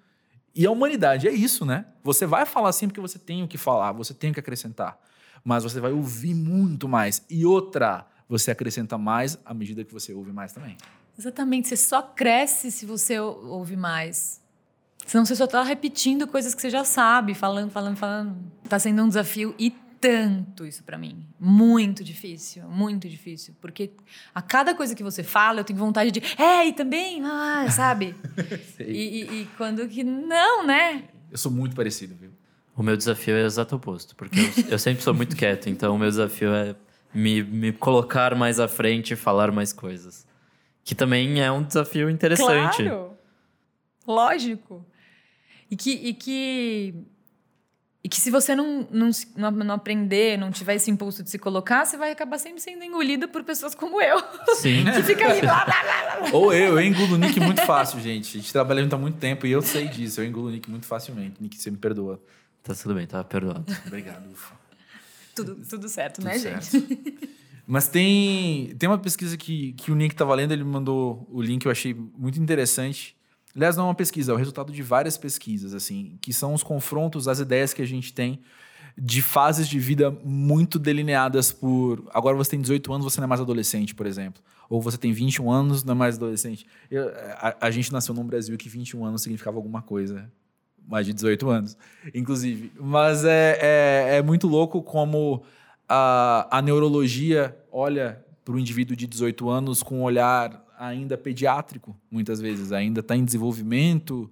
S1: E a humanidade é isso, né? Você vai falar sempre que você tem o que falar, você tem o que acrescentar. Mas você vai ouvir muito mais. E outra, você acrescenta mais à medida que você ouve mais também.
S3: Exatamente, você só cresce se você ou- ouve mais. Senão você só tá repetindo coisas que você já sabe, falando, falando, falando. Tá sendo um desafio e tanto isso pra mim. Muito difícil, muito difícil. Porque a cada coisa que você fala, eu tenho vontade de. É, e também, ah, sabe? e, e- e quando que. Não, né?
S1: Eu sou muito parecido, viu?
S2: O meu desafio é o exato oposto, porque eu, eu sempre sou muito quieto, então o meu desafio é me, me colocar mais à frente e falar mais coisas. Que também é um desafio interessante.
S3: Claro. Lógico. E que, e que, e que se você não, não, não, não aprender, não tiver esse impulso de se colocar, você vai acabar sempre sendo engolida por pessoas como eu.
S2: Sim.
S3: Que fica ali, blá, blá, blá, blá.
S1: Ou eu, eu engulo o Nick muito fácil, gente. A gente trabalha junto há muito tempo e eu sei disso. Eu engulo o Nick muito facilmente. Nick, você me perdoa.
S2: Tá tudo bem, tá perdoado.
S1: Obrigado, ufa.
S3: Tudo, tudo certo,
S1: Tudo
S3: né,
S1: certo.
S3: gente?
S1: Mas tem, tem uma pesquisa que, que o Nick estava lendo, ele me mandou o link, eu achei muito interessante. Aliás, não é uma pesquisa, é o resultado de várias pesquisas, assim, que são os confrontos, as ideias que a gente tem de fases de vida muito delineadas por. Agora você tem 18 anos, você não é mais adolescente, por exemplo. Ou você tem 21 anos, não é mais adolescente. Eu- a, a gente nasceu num Brasil que 21 anos significava alguma coisa. Mais de 18 anos, inclusive. Mas é, é, é muito louco como a, a neurologia olha para o indivíduo de 18 anos com um olhar ainda pediátrico, muitas vezes. Ainda está em desenvolvimento,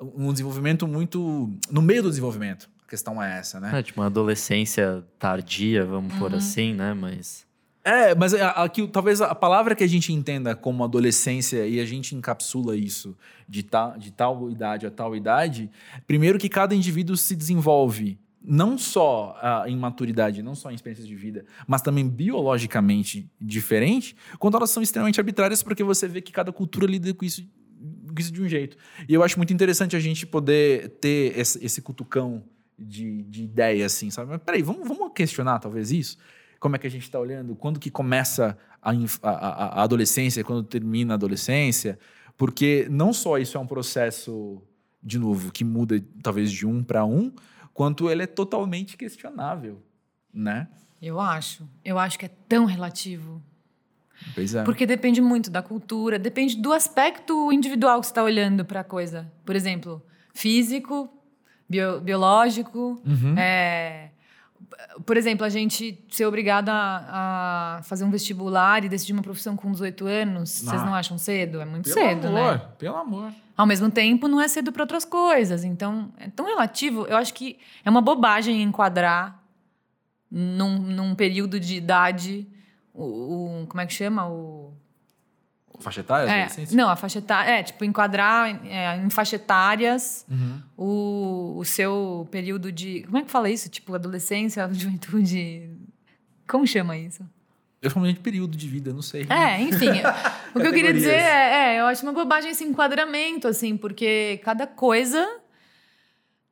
S1: um desenvolvimento muito. no meio do desenvolvimento. A questão é essa, né?
S2: É tipo uma adolescência tardia, vamos por assim, né? Mas.
S1: É, mas a- aqui, talvez a palavra que a gente entenda como adolescência e a gente encapsula isso de, ta, de tal idade a tal idade, primeiro que cada indivíduo se desenvolve não só ah, em maturidade, não só em experiências de vida, mas também biologicamente diferente, quando elas são extremamente arbitrárias, porque você vê que cada cultura lida com isso, com isso de um jeito. E eu acho muito interessante a gente poder ter esse, esse cutucão de, de ideia, assim, sabe? Mas peraí, vamos, vamos questionar talvez isso? Como é que a gente está olhando? Quando que começa a, a- a adolescência, quando termina a adolescência? Porque não só isso é um processo, de novo, que muda talvez de um para um, quanto ele é totalmente questionável, né?
S3: Eu acho. Eu acho que é tão relativo.
S1: Pois é.
S3: Porque depende muito da cultura, depende do aspecto individual que você está olhando para a coisa. Por exemplo, físico, bio- biológico.
S1: Uhum.
S3: é, por exemplo, a gente ser obrigado a, a fazer um vestibular e decidir uma profissão com 18 anos, vocês
S1: Ah.
S3: não acham cedo? É muito
S1: Pelo
S3: cedo,
S1: amor,
S3: né?
S1: pelo amor.
S3: Ao mesmo tempo, não é cedo para outras coisas. Então, é tão relativo. Eu acho que é uma bobagem enquadrar num, num período de idade o, o- como é que chama o
S1: Faixa etária?
S3: é, não a faixa etária é tipo enquadrar é, em faixa etárias
S1: Uhum.
S3: o, o seu período de como é que fala isso tipo adolescência juventude como chama isso
S1: Eu chamo de período de vida, não sei.
S3: É, enfim. o que eu queria dizer é, é, eu acho uma bobagem esse enquadramento, assim, porque cada coisa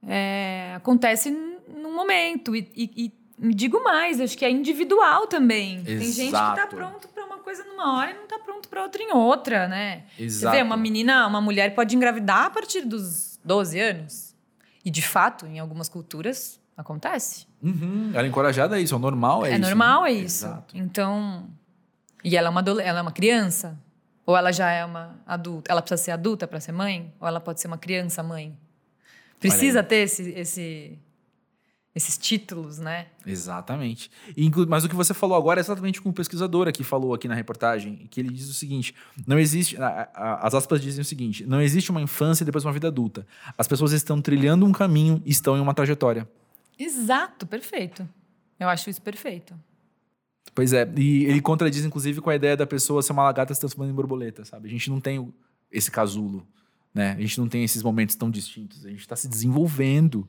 S3: é, acontece num momento. E, e- e digo mais, acho que é individual também. Tem gente que tá
S1: Exato.
S3: pronto coisa numa hora e não tá pronto para outra em outra, né?
S1: Exato.
S3: Você vê, uma menina, uma mulher pode engravidar a partir dos 12 anos. E, de fato, em algumas culturas, acontece.
S1: Uhum. Ela é encorajada a isso, é normal, é,
S3: É,
S1: isso.
S3: normal,
S1: né?
S3: é isso.
S1: Exato.
S3: Então. E ela é, uma, adole- ela é uma criança? Ou ela já é uma adulta? Ela precisa ser adulta para ser mãe? Ou ela pode ser uma criança mãe? Precisa ter esse, esse- esses títulos, né?
S1: Exatamente. Inclu- Mas o que você falou agora é exatamente como o pesquisador aqui falou aqui na reportagem, que ele diz o seguinte: não existe. a- a- As aspas dizem o seguinte: não existe uma infância e depois uma vida adulta. As pessoas estão trilhando um caminho e estão em uma trajetória.
S3: Exato, perfeito. Eu acho isso perfeito.
S1: Pois é, e ele contradiz, inclusive, com a ideia da pessoa ser uma lagarta se transformando em borboleta, sabe? A gente não tem esse casulo, né? A gente não tem esses momentos tão distintos. A gente está se desenvolvendo.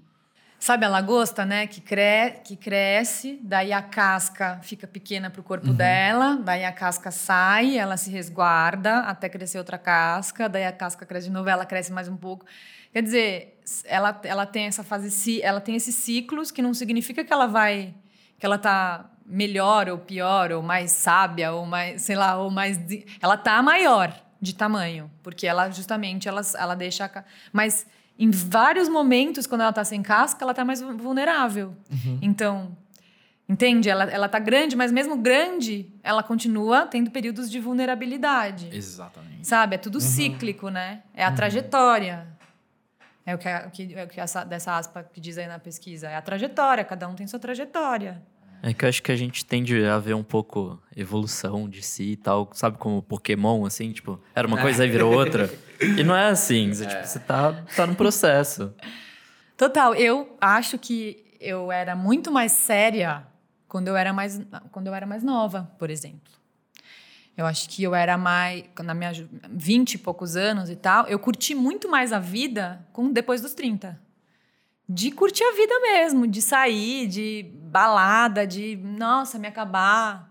S3: Sabe a lagosta, né? Que, cre que cresce, daí a casca fica pequena para o corpo uhum. dela, daí a casca sai, ela se resguarda até crescer outra casca, daí a casca cresce de novo, ela cresce mais um pouco. Quer dizer, ela, ela tem essa fase, ela tem esses ciclos que não significa que ela vai, que ela tá melhor ou pior, ou mais sábia, ou mais, sei lá, ou mais. Ela tá maior de tamanho, porque ela justamente ela, ela deixa. Mas em vários momentos, quando ela tá sem casca, ela tá mais vulnerável. Uhum. Então, entende? Ela, ela tá grande, mas mesmo grande, ela continua tendo períodos de vulnerabilidade.
S1: Exatamente.
S3: Sabe? É tudo uhum. cíclico, né? É a uhum. trajetória. É o que, é o que, é o que essa, dessa aspa que diz aí na pesquisa. É a trajetória, cada um tem sua trajetória.
S2: É que eu acho que a gente tende a ver um pouco evolução de si e tal, sabe como Pokémon, assim, tipo, era uma coisa e virou outra. E não é assim, você, tipo, você tá, tá no processo.
S3: Total, eu acho que eu era muito mais séria quando eu era mais, quando eu era mais nova, por exemplo. Eu acho que eu era mais, na minha 20 e poucos anos e tal, eu curti muito mais a vida com depois dos 30 de curtir a vida mesmo, de sair, de balada, de, nossa, me acabar.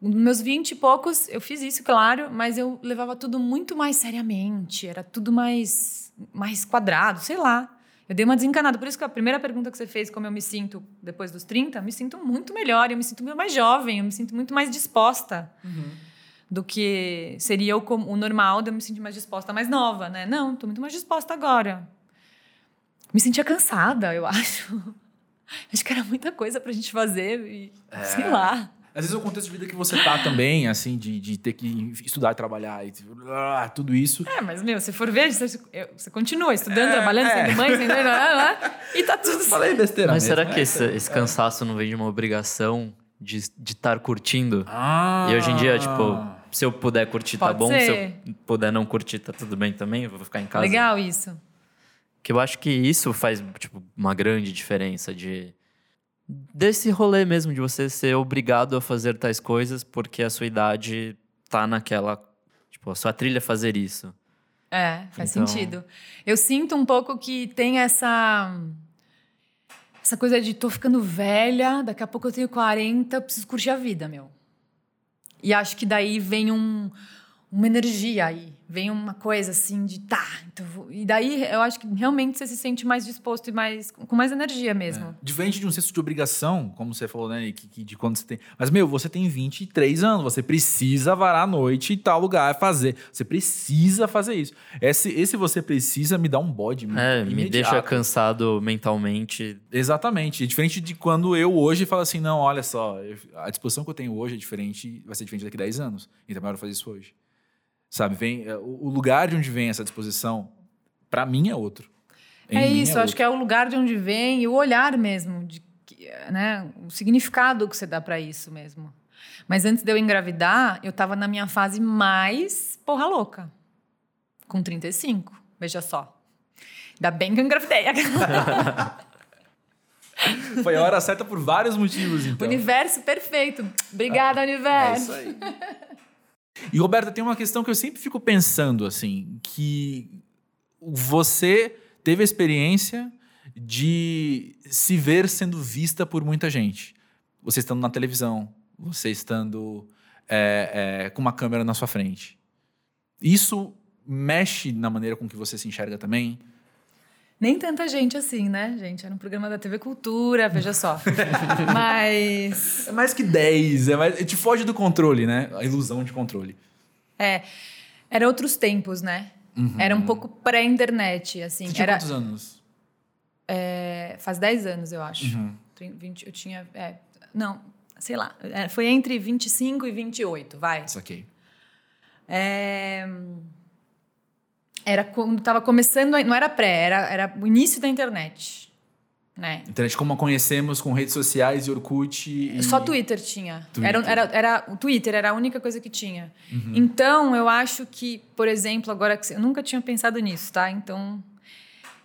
S3: Nos meus vinte e poucos, eu fiz isso, claro, mas eu levava tudo muito mais seriamente, era tudo mais, mais quadrado, sei lá. Eu dei uma desencanada. Por isso que a primeira pergunta que você fez, como eu me sinto depois dos 30, eu me sinto muito melhor, eu me sinto muito mais jovem, eu me sinto muito mais disposta. Uhum. Do que seria o, o normal de eu me sentir mais disposta, mais nova, né? Não, estou muito mais disposta agora me sentia cansada, eu acho. Acho que era muita coisa pra gente fazer e é. sei lá.
S1: Às vezes é o contexto de vida que você tá também, assim, de, de ter que estudar e trabalhar e ah, tudo isso.
S3: É, mas, meu, se for ver, você, você continua estudando, é, trabalhando, é. sendo mãe, sendo... e tá tudo
S1: Falei besteira
S2: Mas
S1: mesmo,
S2: será que esse, esse, cansaço não vem de uma obrigação de estar de estar curtindo? Ah. E hoje em dia, tipo, se eu puder curtir, tá Pode tá bom. Ser. Se eu puder não curtir, tá tudo bem também. Eu vou ficar em casa.
S3: Legal isso.
S2: Que eu acho que isso faz tipo, uma grande diferença de desse rolê mesmo de você ser obrigado a fazer tais coisas porque a sua idade tá naquela, tipo, a sua trilha fazer isso.
S3: É, faz então... sentido. Eu sinto um pouco que tem essa essa coisa de tô ficando velha, daqui a pouco eu tenho 40, eu preciso curtir a vida, meu. E acho que daí vem um uma energia aí, vem uma coisa assim de tá. Então e daí eu acho que realmente você se sente mais disposto e mais com mais energia mesmo. É.
S1: Diferente de um senso de obrigação, como você falou, né, que, que, de quando você tem. Mas, meu, você tem 23 anos, você precisa varar a noite em tal lugar fazer. Você precisa fazer isso. Esse, esse você precisa me dá um bode.
S2: É, imediato. me deixa cansado mentalmente.
S1: Exatamente. É diferente de quando eu hoje falo assim: não, olha só, a disposição que eu tenho hoje é diferente, vai ser diferente daqui a 10 anos. Então é melhor fazer isso hoje. Sabe, vem é, o lugar de onde vem essa disposição, para mim é outro.
S3: Em é isso, é acho que é o lugar de onde vem e o olhar mesmo, de, né, o significado que você dá para isso mesmo. Mas antes de eu engravidar, eu estava na minha fase mais porra louca, com 35, veja só. Ainda bem que eu engravidei.
S1: Foi a hora certa por vários motivos, então.
S3: Universo perfeito. Obrigada, ah, universo.
S1: É isso aí. E Roberta, tem uma questão que eu sempre fico pensando assim, que você teve a experiência de se ver sendo vista por muita gente. Você estando na televisão, você estando é, é, com uma câmera na sua frente. Isso mexe na maneira com que você se enxerga também?
S3: Nem tanta gente assim, né, gente? Era um programa da TV Cultura, veja só. Mas.
S1: É mais que 10, é mais, te foge do controle, né? A ilusão de controle.
S3: É. Era outros tempos, né? Uhum. Era um pouco pré-internet, assim.
S1: Você tinha
S3: era,
S1: quantos anos?
S3: É, faz 10 anos, eu acho. Uhum. 20, eu tinha. É, não, sei lá. É, foi entre 25 e 28, vai.
S1: Isso aqui.
S3: É era quando estava começando, não era pré, era, era o início da internet. Né?
S1: Internet como a conhecemos com redes sociais e Orkut. E...
S3: Só Twitter tinha. Twitter. Era, era, era, o Twitter era a única coisa que tinha. Uhum. Então, eu acho que, por exemplo, agora que eu nunca tinha pensado nisso, tá? Então,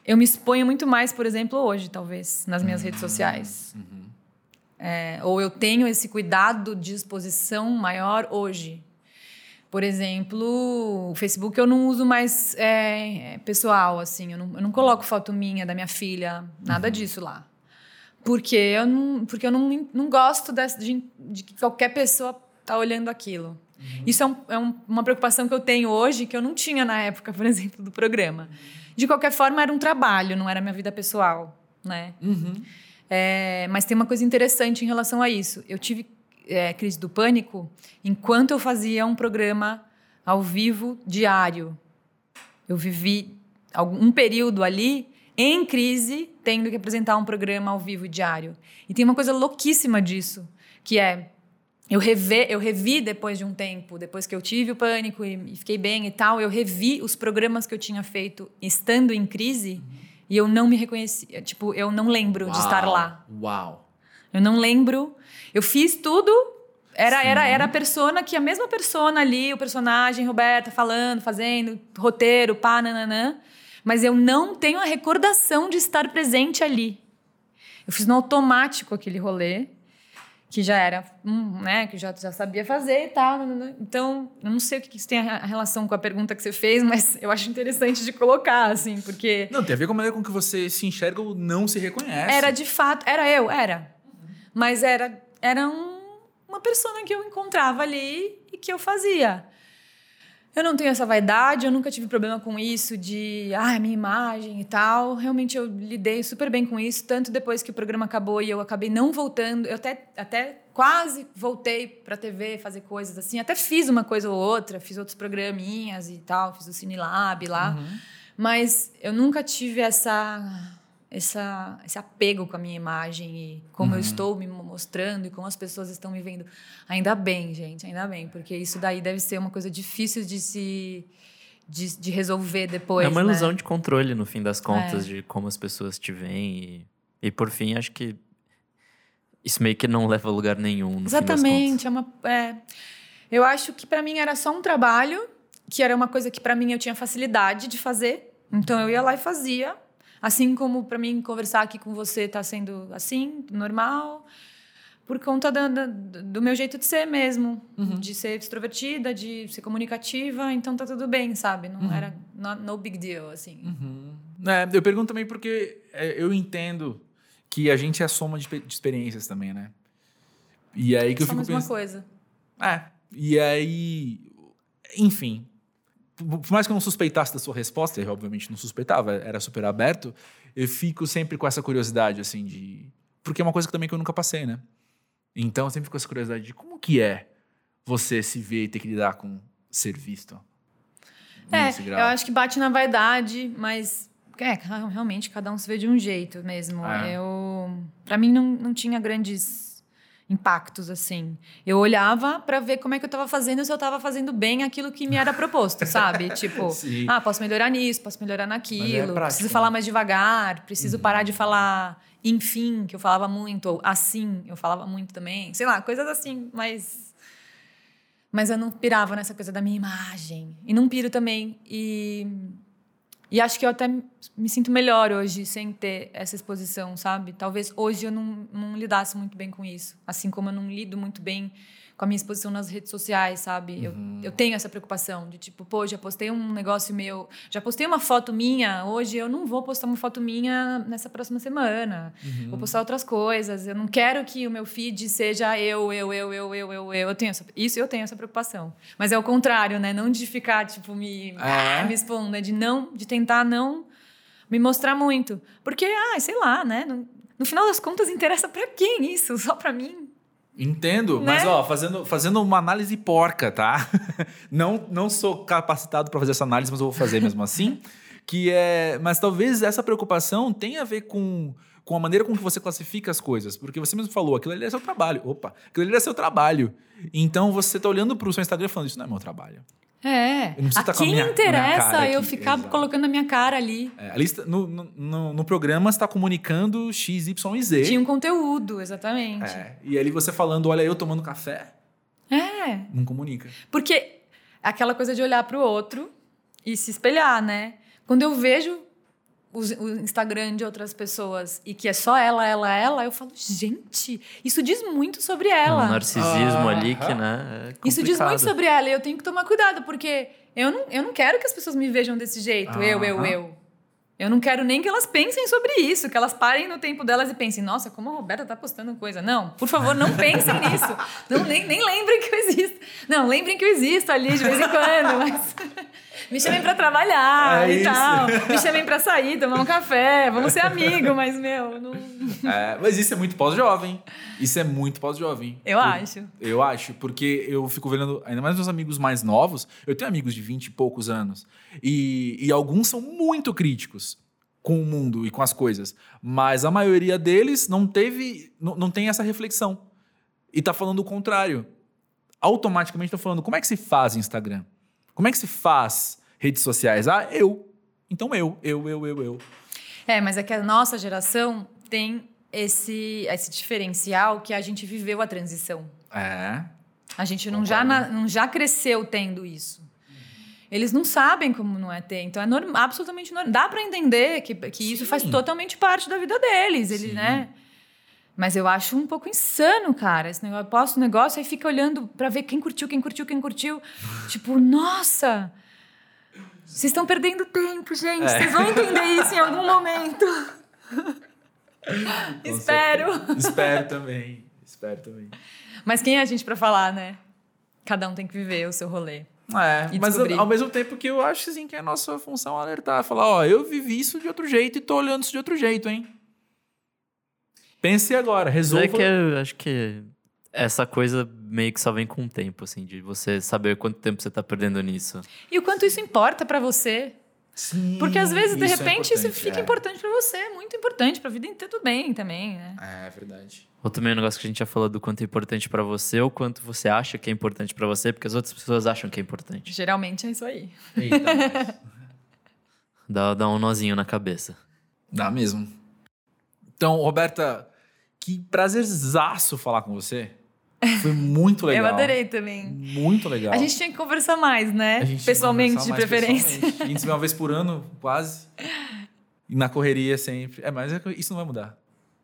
S3: eu me exponho muito mais, por exemplo, hoje, talvez, nas minhas uhum. redes sociais. Uhum. É, ou eu tenho esse cuidado de exposição maior hoje. Por exemplo, o Facebook eu não uso mais é, pessoal, assim. Eu não, eu não coloco foto minha, da minha filha, nada
S1: Uhum.
S3: disso lá. Porque eu não, porque eu não, não gosto de, de que qualquer pessoa tá olhando aquilo.
S1: Uhum.
S3: Isso é, um- é um- uma preocupação que eu tenho hoje, que eu não tinha na época, por exemplo, do programa. De qualquer forma, era um trabalho, não era minha vida pessoal, né?
S1: Uhum.
S3: É, mas tem uma coisa interessante em relação a isso. Eu tive é, crise do pânico enquanto eu fazia um programa ao vivo diário. Eu vivi algum, um período ali em crise, tendo que apresentar um programa ao vivo diário. E tem uma coisa louquíssima disso, que é eu, reve, eu revi depois de um tempo, depois que eu tive o pânico e, e fiquei bem e tal, eu revi os programas que eu tinha feito estando em crise e eu não me reconhecia. Tipo, eu não lembro de estar
S1: Uau,
S3: lá.
S1: Uau.
S3: Eu não lembro. Eu fiz tudo. Era,
S1: Sim.
S3: era, era a persona que a mesma persona ali, o personagem, Roberta, falando, fazendo, roteiro, pá, nananã. Mas eu não tenho a recordação de estar presente ali. Eu fiz no automático aquele rolê, que já era, hum, né, que eu já, já sabia fazer e tal. nananã. Então, eu não sei o que isso tem a a relação com a pergunta que você fez, mas eu acho interessante de colocar, assim, porque.
S1: Não, tem a ver com a maneira com que você se enxerga ou não se reconhece.
S3: Era de fato, era eu, era. Mas era, era um- uma persona que eu encontrava ali e que eu fazia. Eu não tenho essa vaidade, eu nunca tive problema com isso de, ah, minha imagem e tal. Realmente eu lidei super bem com isso, tanto depois que o programa acabou e eu acabei não voltando. Eu até, até quase voltei pra TV fazer coisas assim. Até fiz uma coisa ou outra, fiz outros programinhas e tal, fiz o Cinelab lá. Mas eu nunca tive essa, essa, esse apego com a minha imagem e como eu estou me mostrando e como as pessoas estão me vendo. Ainda bem, gente, ainda bem, porque isso daí deve ser uma coisa difícil de se de, de resolver depois.
S2: é uma
S3: né?
S2: ilusão de controle, no fim das contas,
S3: É.
S2: de como as pessoas te veem. E, e por fim, acho que isso meio que não leva a lugar nenhum. No
S3: Exatamente, é uma é. Eu acho que para mim era só um trabalho, que era uma coisa que para mim eu tinha facilidade de fazer. Então eu ia lá e fazia. Assim como para mim conversar aqui com você tá sendo assim, normal, por conta da- da- do meu jeito de ser mesmo, de ser extrovertida, de ser comunicativa, então tá tudo bem, sabe? Não era no, no big deal assim.
S1: Uhum. É, eu pergunto também porque é, eu entendo que a gente é a soma de, de experiências também, né? E aí que eu fico
S3: uma
S1: pensando.
S3: coisa.
S1: É. E aí. Enfim. Por mais que eu não suspeitasse da sua resposta, eu obviamente não suspeitava, era super aberto, eu fico sempre com essa curiosidade, assim, de. Porque é uma coisa que também que eu nunca passei, né? Então eu sempre fico com essa curiosidade de como que é você se ver e ter que lidar com ser visto.
S3: É, eu acho que bate na vaidade, mas é, realmente cada um se vê de um jeito mesmo.
S1: É.
S3: Eu, para mim não, não tinha grandes impactos assim. Eu olhava pra ver como é que eu tava fazendo, se eu tava fazendo bem aquilo que me era proposto, sabe? Tipo,
S1: Sim.
S3: ah, posso melhorar nisso, posso melhorar naquilo,
S1: prático,
S3: preciso
S1: né?
S3: falar mais devagar, preciso parar de falar enfim, que eu falava muito, ou assim, eu falava muito também. Sei lá, coisas assim, mas mas eu não pirava nessa coisa da minha imagem. E não piro também. E, e acho que eu até me sinto melhor hoje sem ter essa exposição, sabe? Talvez hoje eu não, não lidasse muito bem com isso. Assim como eu não lido muito bem com a minha exposição nas redes sociais, sabe? Eu, eu tenho essa preocupação de tipo, pô, já postei um negócio meu, já postei uma foto minha, hoje eu não vou postar uma foto minha nessa próxima semana. Vou postar outras coisas. Eu não quero que o meu feed seja eu, eu, eu, eu, eu, eu, eu. eu tenho essa, isso eu tenho essa preocupação. Mas é o contrário, né? Não de ficar, tipo, me,
S1: É?
S3: ah, me expondo, é de não, de tentar não me mostrar muito. Porque, ah, sei lá, né? No, no final das contas, interessa pra quem isso? Só pra mim?
S1: Entendo,
S3: Né?
S1: mas ó, fazendo, fazendo uma análise porca, tá? Não, não sou capacitado para fazer essa análise, mas eu vou fazer mesmo assim. Que é, mas talvez essa preocupação tenha a ver com, com a maneira com que você classifica as coisas, porque você mesmo falou, aquilo ali é seu trabalho. Opa, aquilo ali é seu trabalho. Então você tá olhando pro seu Instagram e falando, isso não é meu trabalho.
S3: É.
S1: Eu
S3: A quem
S1: minha- minha
S3: interessa
S1: cara
S3: eu
S1: aqui,
S3: ficar
S1: exato.
S3: colocando a minha cara ali.
S1: É, ali no, no, no programa está comunicando X, Y e Z.
S3: Tinha um conteúdo, exatamente.
S1: É, e ali você falando, olha eu tomando café,
S3: é.
S1: não comunica.
S3: Porque aquela coisa de olhar para o outro e se espelhar, né? Quando eu vejo o, o Instagram de outras pessoas e que é só ela, ela, ela, eu falo, gente, isso diz muito sobre ela.
S2: Um narcisismo
S1: Ah,
S2: ali que,
S1: ah.
S2: né? é
S3: Isso diz muito sobre ela e eu tenho que tomar cuidado, porque eu não, eu não quero que as pessoas me vejam desse jeito, eu, eu,
S1: Aham.
S3: eu. Eu não quero nem que elas pensem sobre isso, que elas parem no tempo delas e pensem, nossa, como a Roberta tá postando coisa. Não, por favor, não pensem nisso. Não, nem, nem lembrem que eu existo. Não, lembrem que eu existo ali de vez em quando, mas me chamem pra trabalhar
S1: É
S3: e
S1: isso.
S3: tal. Me chamem pra sair, tomar um café, vamos ser amigo, mas, meu, não...
S1: É, mas isso é muito pós-jovem. Isso é muito pós-jovem.
S3: eu
S1: Por-
S3: acho.
S1: Eu acho, porque eu fico vendo, ainda mais meus amigos mais novos, eu tenho amigos de 20 e poucos anos, e, e alguns são muito críticos com o mundo e com as coisas, mas a maioria deles não teve, não, não tem essa reflexão. E tá falando o contrário. Automaticamente tá falando, como é que se faz Instagram? Como é que se faz redes sociais? Ah, eu. Então eu, eu, eu, eu, eu.
S3: É, mas é que a nossa geração tem esse, esse diferencial que a gente viveu a transição.
S1: É.
S3: A gente não já, não já cresceu tendo isso. Eles não sabem como não é ter. Então é norm- absolutamente normal. Dá para entender que, que isso faz totalmente parte da vida deles. Ele,
S1: Sim.
S3: né? Mas eu acho um pouco insano, cara. Esse negócio, posta um negócio e fica olhando para ver quem curtiu, quem curtiu, quem curtiu. tipo, nossa! Vocês estão perdendo tempo, gente.
S1: É.
S3: Vocês vão entender isso em algum momento. Espero.
S1: certeza. Espero também. Espero também.
S3: Mas quem é a gente para falar, né? Cada um tem que viver o seu rolê.
S1: É,
S3: E
S1: mas
S3: descobrir.
S1: ao mesmo tempo que eu acho assim, que é a nossa função alertar, falar, ó, eu vivi isso de outro jeito e tô olhando isso de outro jeito, hein? Pense agora,
S2: Mas
S1: resolva.
S2: é que eu acho que essa coisa meio que só vem com o tempo, assim, de você saber quanto tempo você tá perdendo nisso.
S3: E o quanto isso importa para você.
S1: Sim,
S3: Porque às vezes, de
S1: isso é
S3: repente, isso
S1: importante,
S3: fica
S1: é.
S3: importante para você, muito importante para a vida inteira, tudo bem também, né?
S1: É, verdade.
S2: Ou também um negócio que a gente já falou do quanto é importante pra você, ou quanto você acha que é importante pra você, porque as outras pessoas acham que é importante.
S3: Geralmente é isso aí.
S1: Eita, nós.
S2: Dá, dá um nozinho na cabeça.
S1: Dá mesmo. Então, Roberta, que prazerzaço falar com você. Foi muito legal.
S3: Eu adorei também.
S1: Muito legal.
S3: A gente tinha que conversar mais, né?
S1: A
S3: Pessoalmente, de
S1: mais
S3: preferência.
S1: pessoalmente. A gente se vê uma vez por ano, quase. E na correria sempre. É, mas é isso não vai mudar.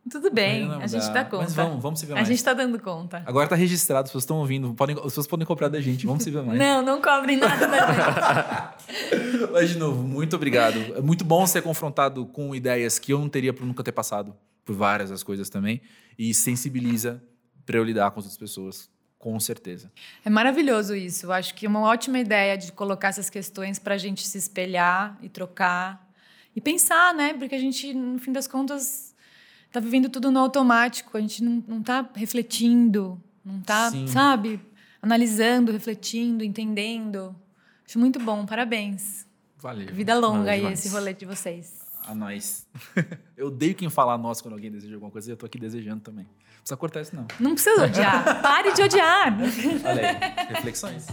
S3: Tudo bem, a gente dá conta.
S1: Mas vamos, vamos se ver
S3: a
S1: mais.
S3: gente tá dando conta.
S1: Agora tá registrado, as pessoas estão ouvindo. Podem, as pessoas podem comprar da gente. Vamos se ver mais.
S3: Não, não cobrem nada da gente.
S1: Mas, de novo, muito obrigado. É muito bom ser confrontado com ideias que eu não teria por nunca ter passado por várias das coisas também. E sensibiliza para eu lidar com as outras pessoas, com certeza.
S3: É maravilhoso isso. Eu acho que é uma ótima ideia de colocar essas questões para a gente se espelhar e trocar e pensar, né? Porque a gente, no fim das contas, tá vivendo tudo no automático. A gente não, não tá refletindo, não tá,
S1: Sim.
S3: sabe? Analisando, refletindo, entendendo. Acho muito bom. Parabéns.
S1: Valeu.
S3: Vida longa aí esse rolê de vocês.
S1: A nós. eu odeio quem fala nós quando alguém deseja alguma coisa e eu tô aqui desejando também. Não precisa cortar isso, não.
S3: Não precisa odiar. Pare de odiar.
S1: Olha aí. Reflexões.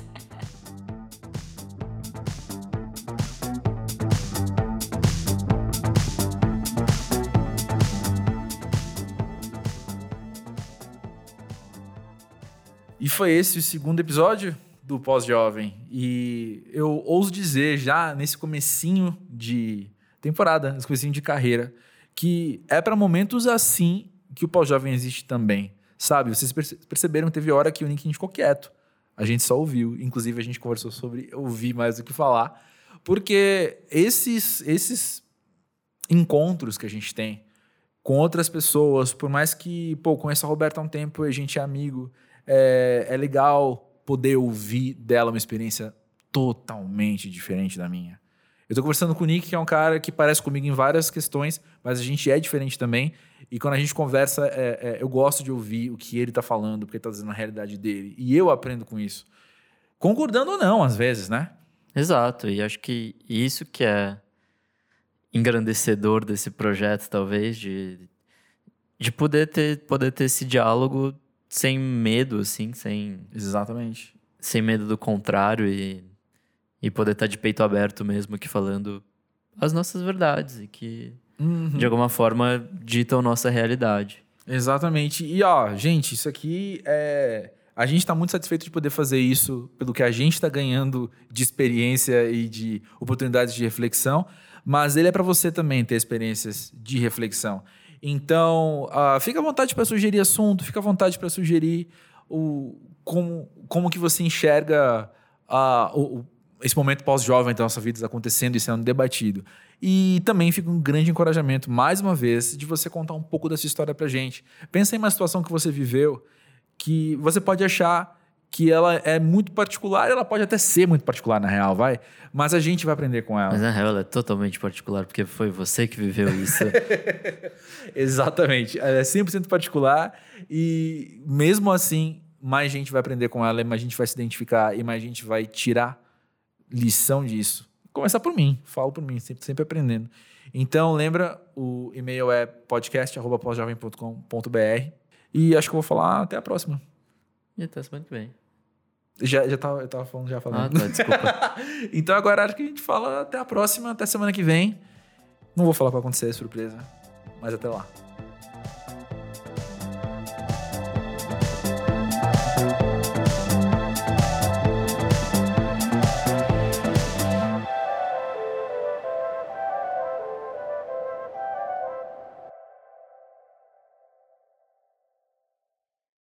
S1: E foi esse o segundo episódio do Pós-Jovem. E eu ouso dizer já nesse comecinho de temporada, nesse comecinho de carreira, que é para momentos assim que o Pós-Jovem existe também. Sabe? Vocês perce- perceberam que teve hora que o Nick ficou quieto. A gente só ouviu. Inclusive, a gente conversou sobre ouvir mais do que falar. Porque esses, esses encontros que a gente tem com outras pessoas, por mais que, pô, conheço a Roberta há um tempo a gente é amigo, é, é legal poder ouvir dela uma experiência totalmente diferente da minha. Eu tô conversando com o Nick, que é um cara que parece comigo em várias questões, mas a gente é diferente também. E quando a gente conversa, é, é, eu gosto de ouvir o que ele tá falando, porque ele tá dizendo a realidade dele. E eu aprendo com isso. Concordando ou não, às vezes, né?
S2: Exato, e acho que isso que é engrandecedor desse projeto, talvez, de, de poder, ter, poder ter esse diálogo sem medo, assim, sem,
S1: Exatamente.
S2: sem medo do contrário e, e poder estar de peito aberto mesmo aqui falando as nossas verdades e que,
S1: Uhum.
S2: de alguma forma, ditam nossa realidade.
S1: Exatamente. E ó, gente, isso aqui é A gente está muito satisfeito de poder fazer isso pelo que a gente está ganhando de experiência e de oportunidades de reflexão, mas ele é para você também ter experiências de reflexão. Então, uh, fica à vontade para sugerir assunto, fica à vontade para sugerir o, como, como que você enxerga uh, o, esse momento pós-jovem da nossa vida acontecendo e sendo debatido. E também fica um grande encorajamento, mais uma vez, de você contar um pouco dessa história pra gente. Pensa em uma situação que você viveu que você pode achar que ela é muito particular, ela pode até ser muito particular na real, vai, mas a gente vai aprender com ela.
S2: Mas na real ela é totalmente particular, porque foi você que viveu isso.
S1: Exatamente, ela é 100% particular e mesmo assim, mais gente vai aprender com ela, mais gente vai se identificar e mais gente vai tirar lição disso? Começar por mim, falo por mim, sempre, sempre aprendendo. Então, lembra, o e-mail é podcast.jovem.com.br e acho que eu vou falar até a próxima.
S2: E até semana que vem.
S1: Já, já tava, eu tava falando, já falando.
S2: Ah, tá, desculpa.
S1: então agora acho que a gente fala até a próxima, até semana que vem. Não vou falar para acontecer, é surpresa. Mas até lá.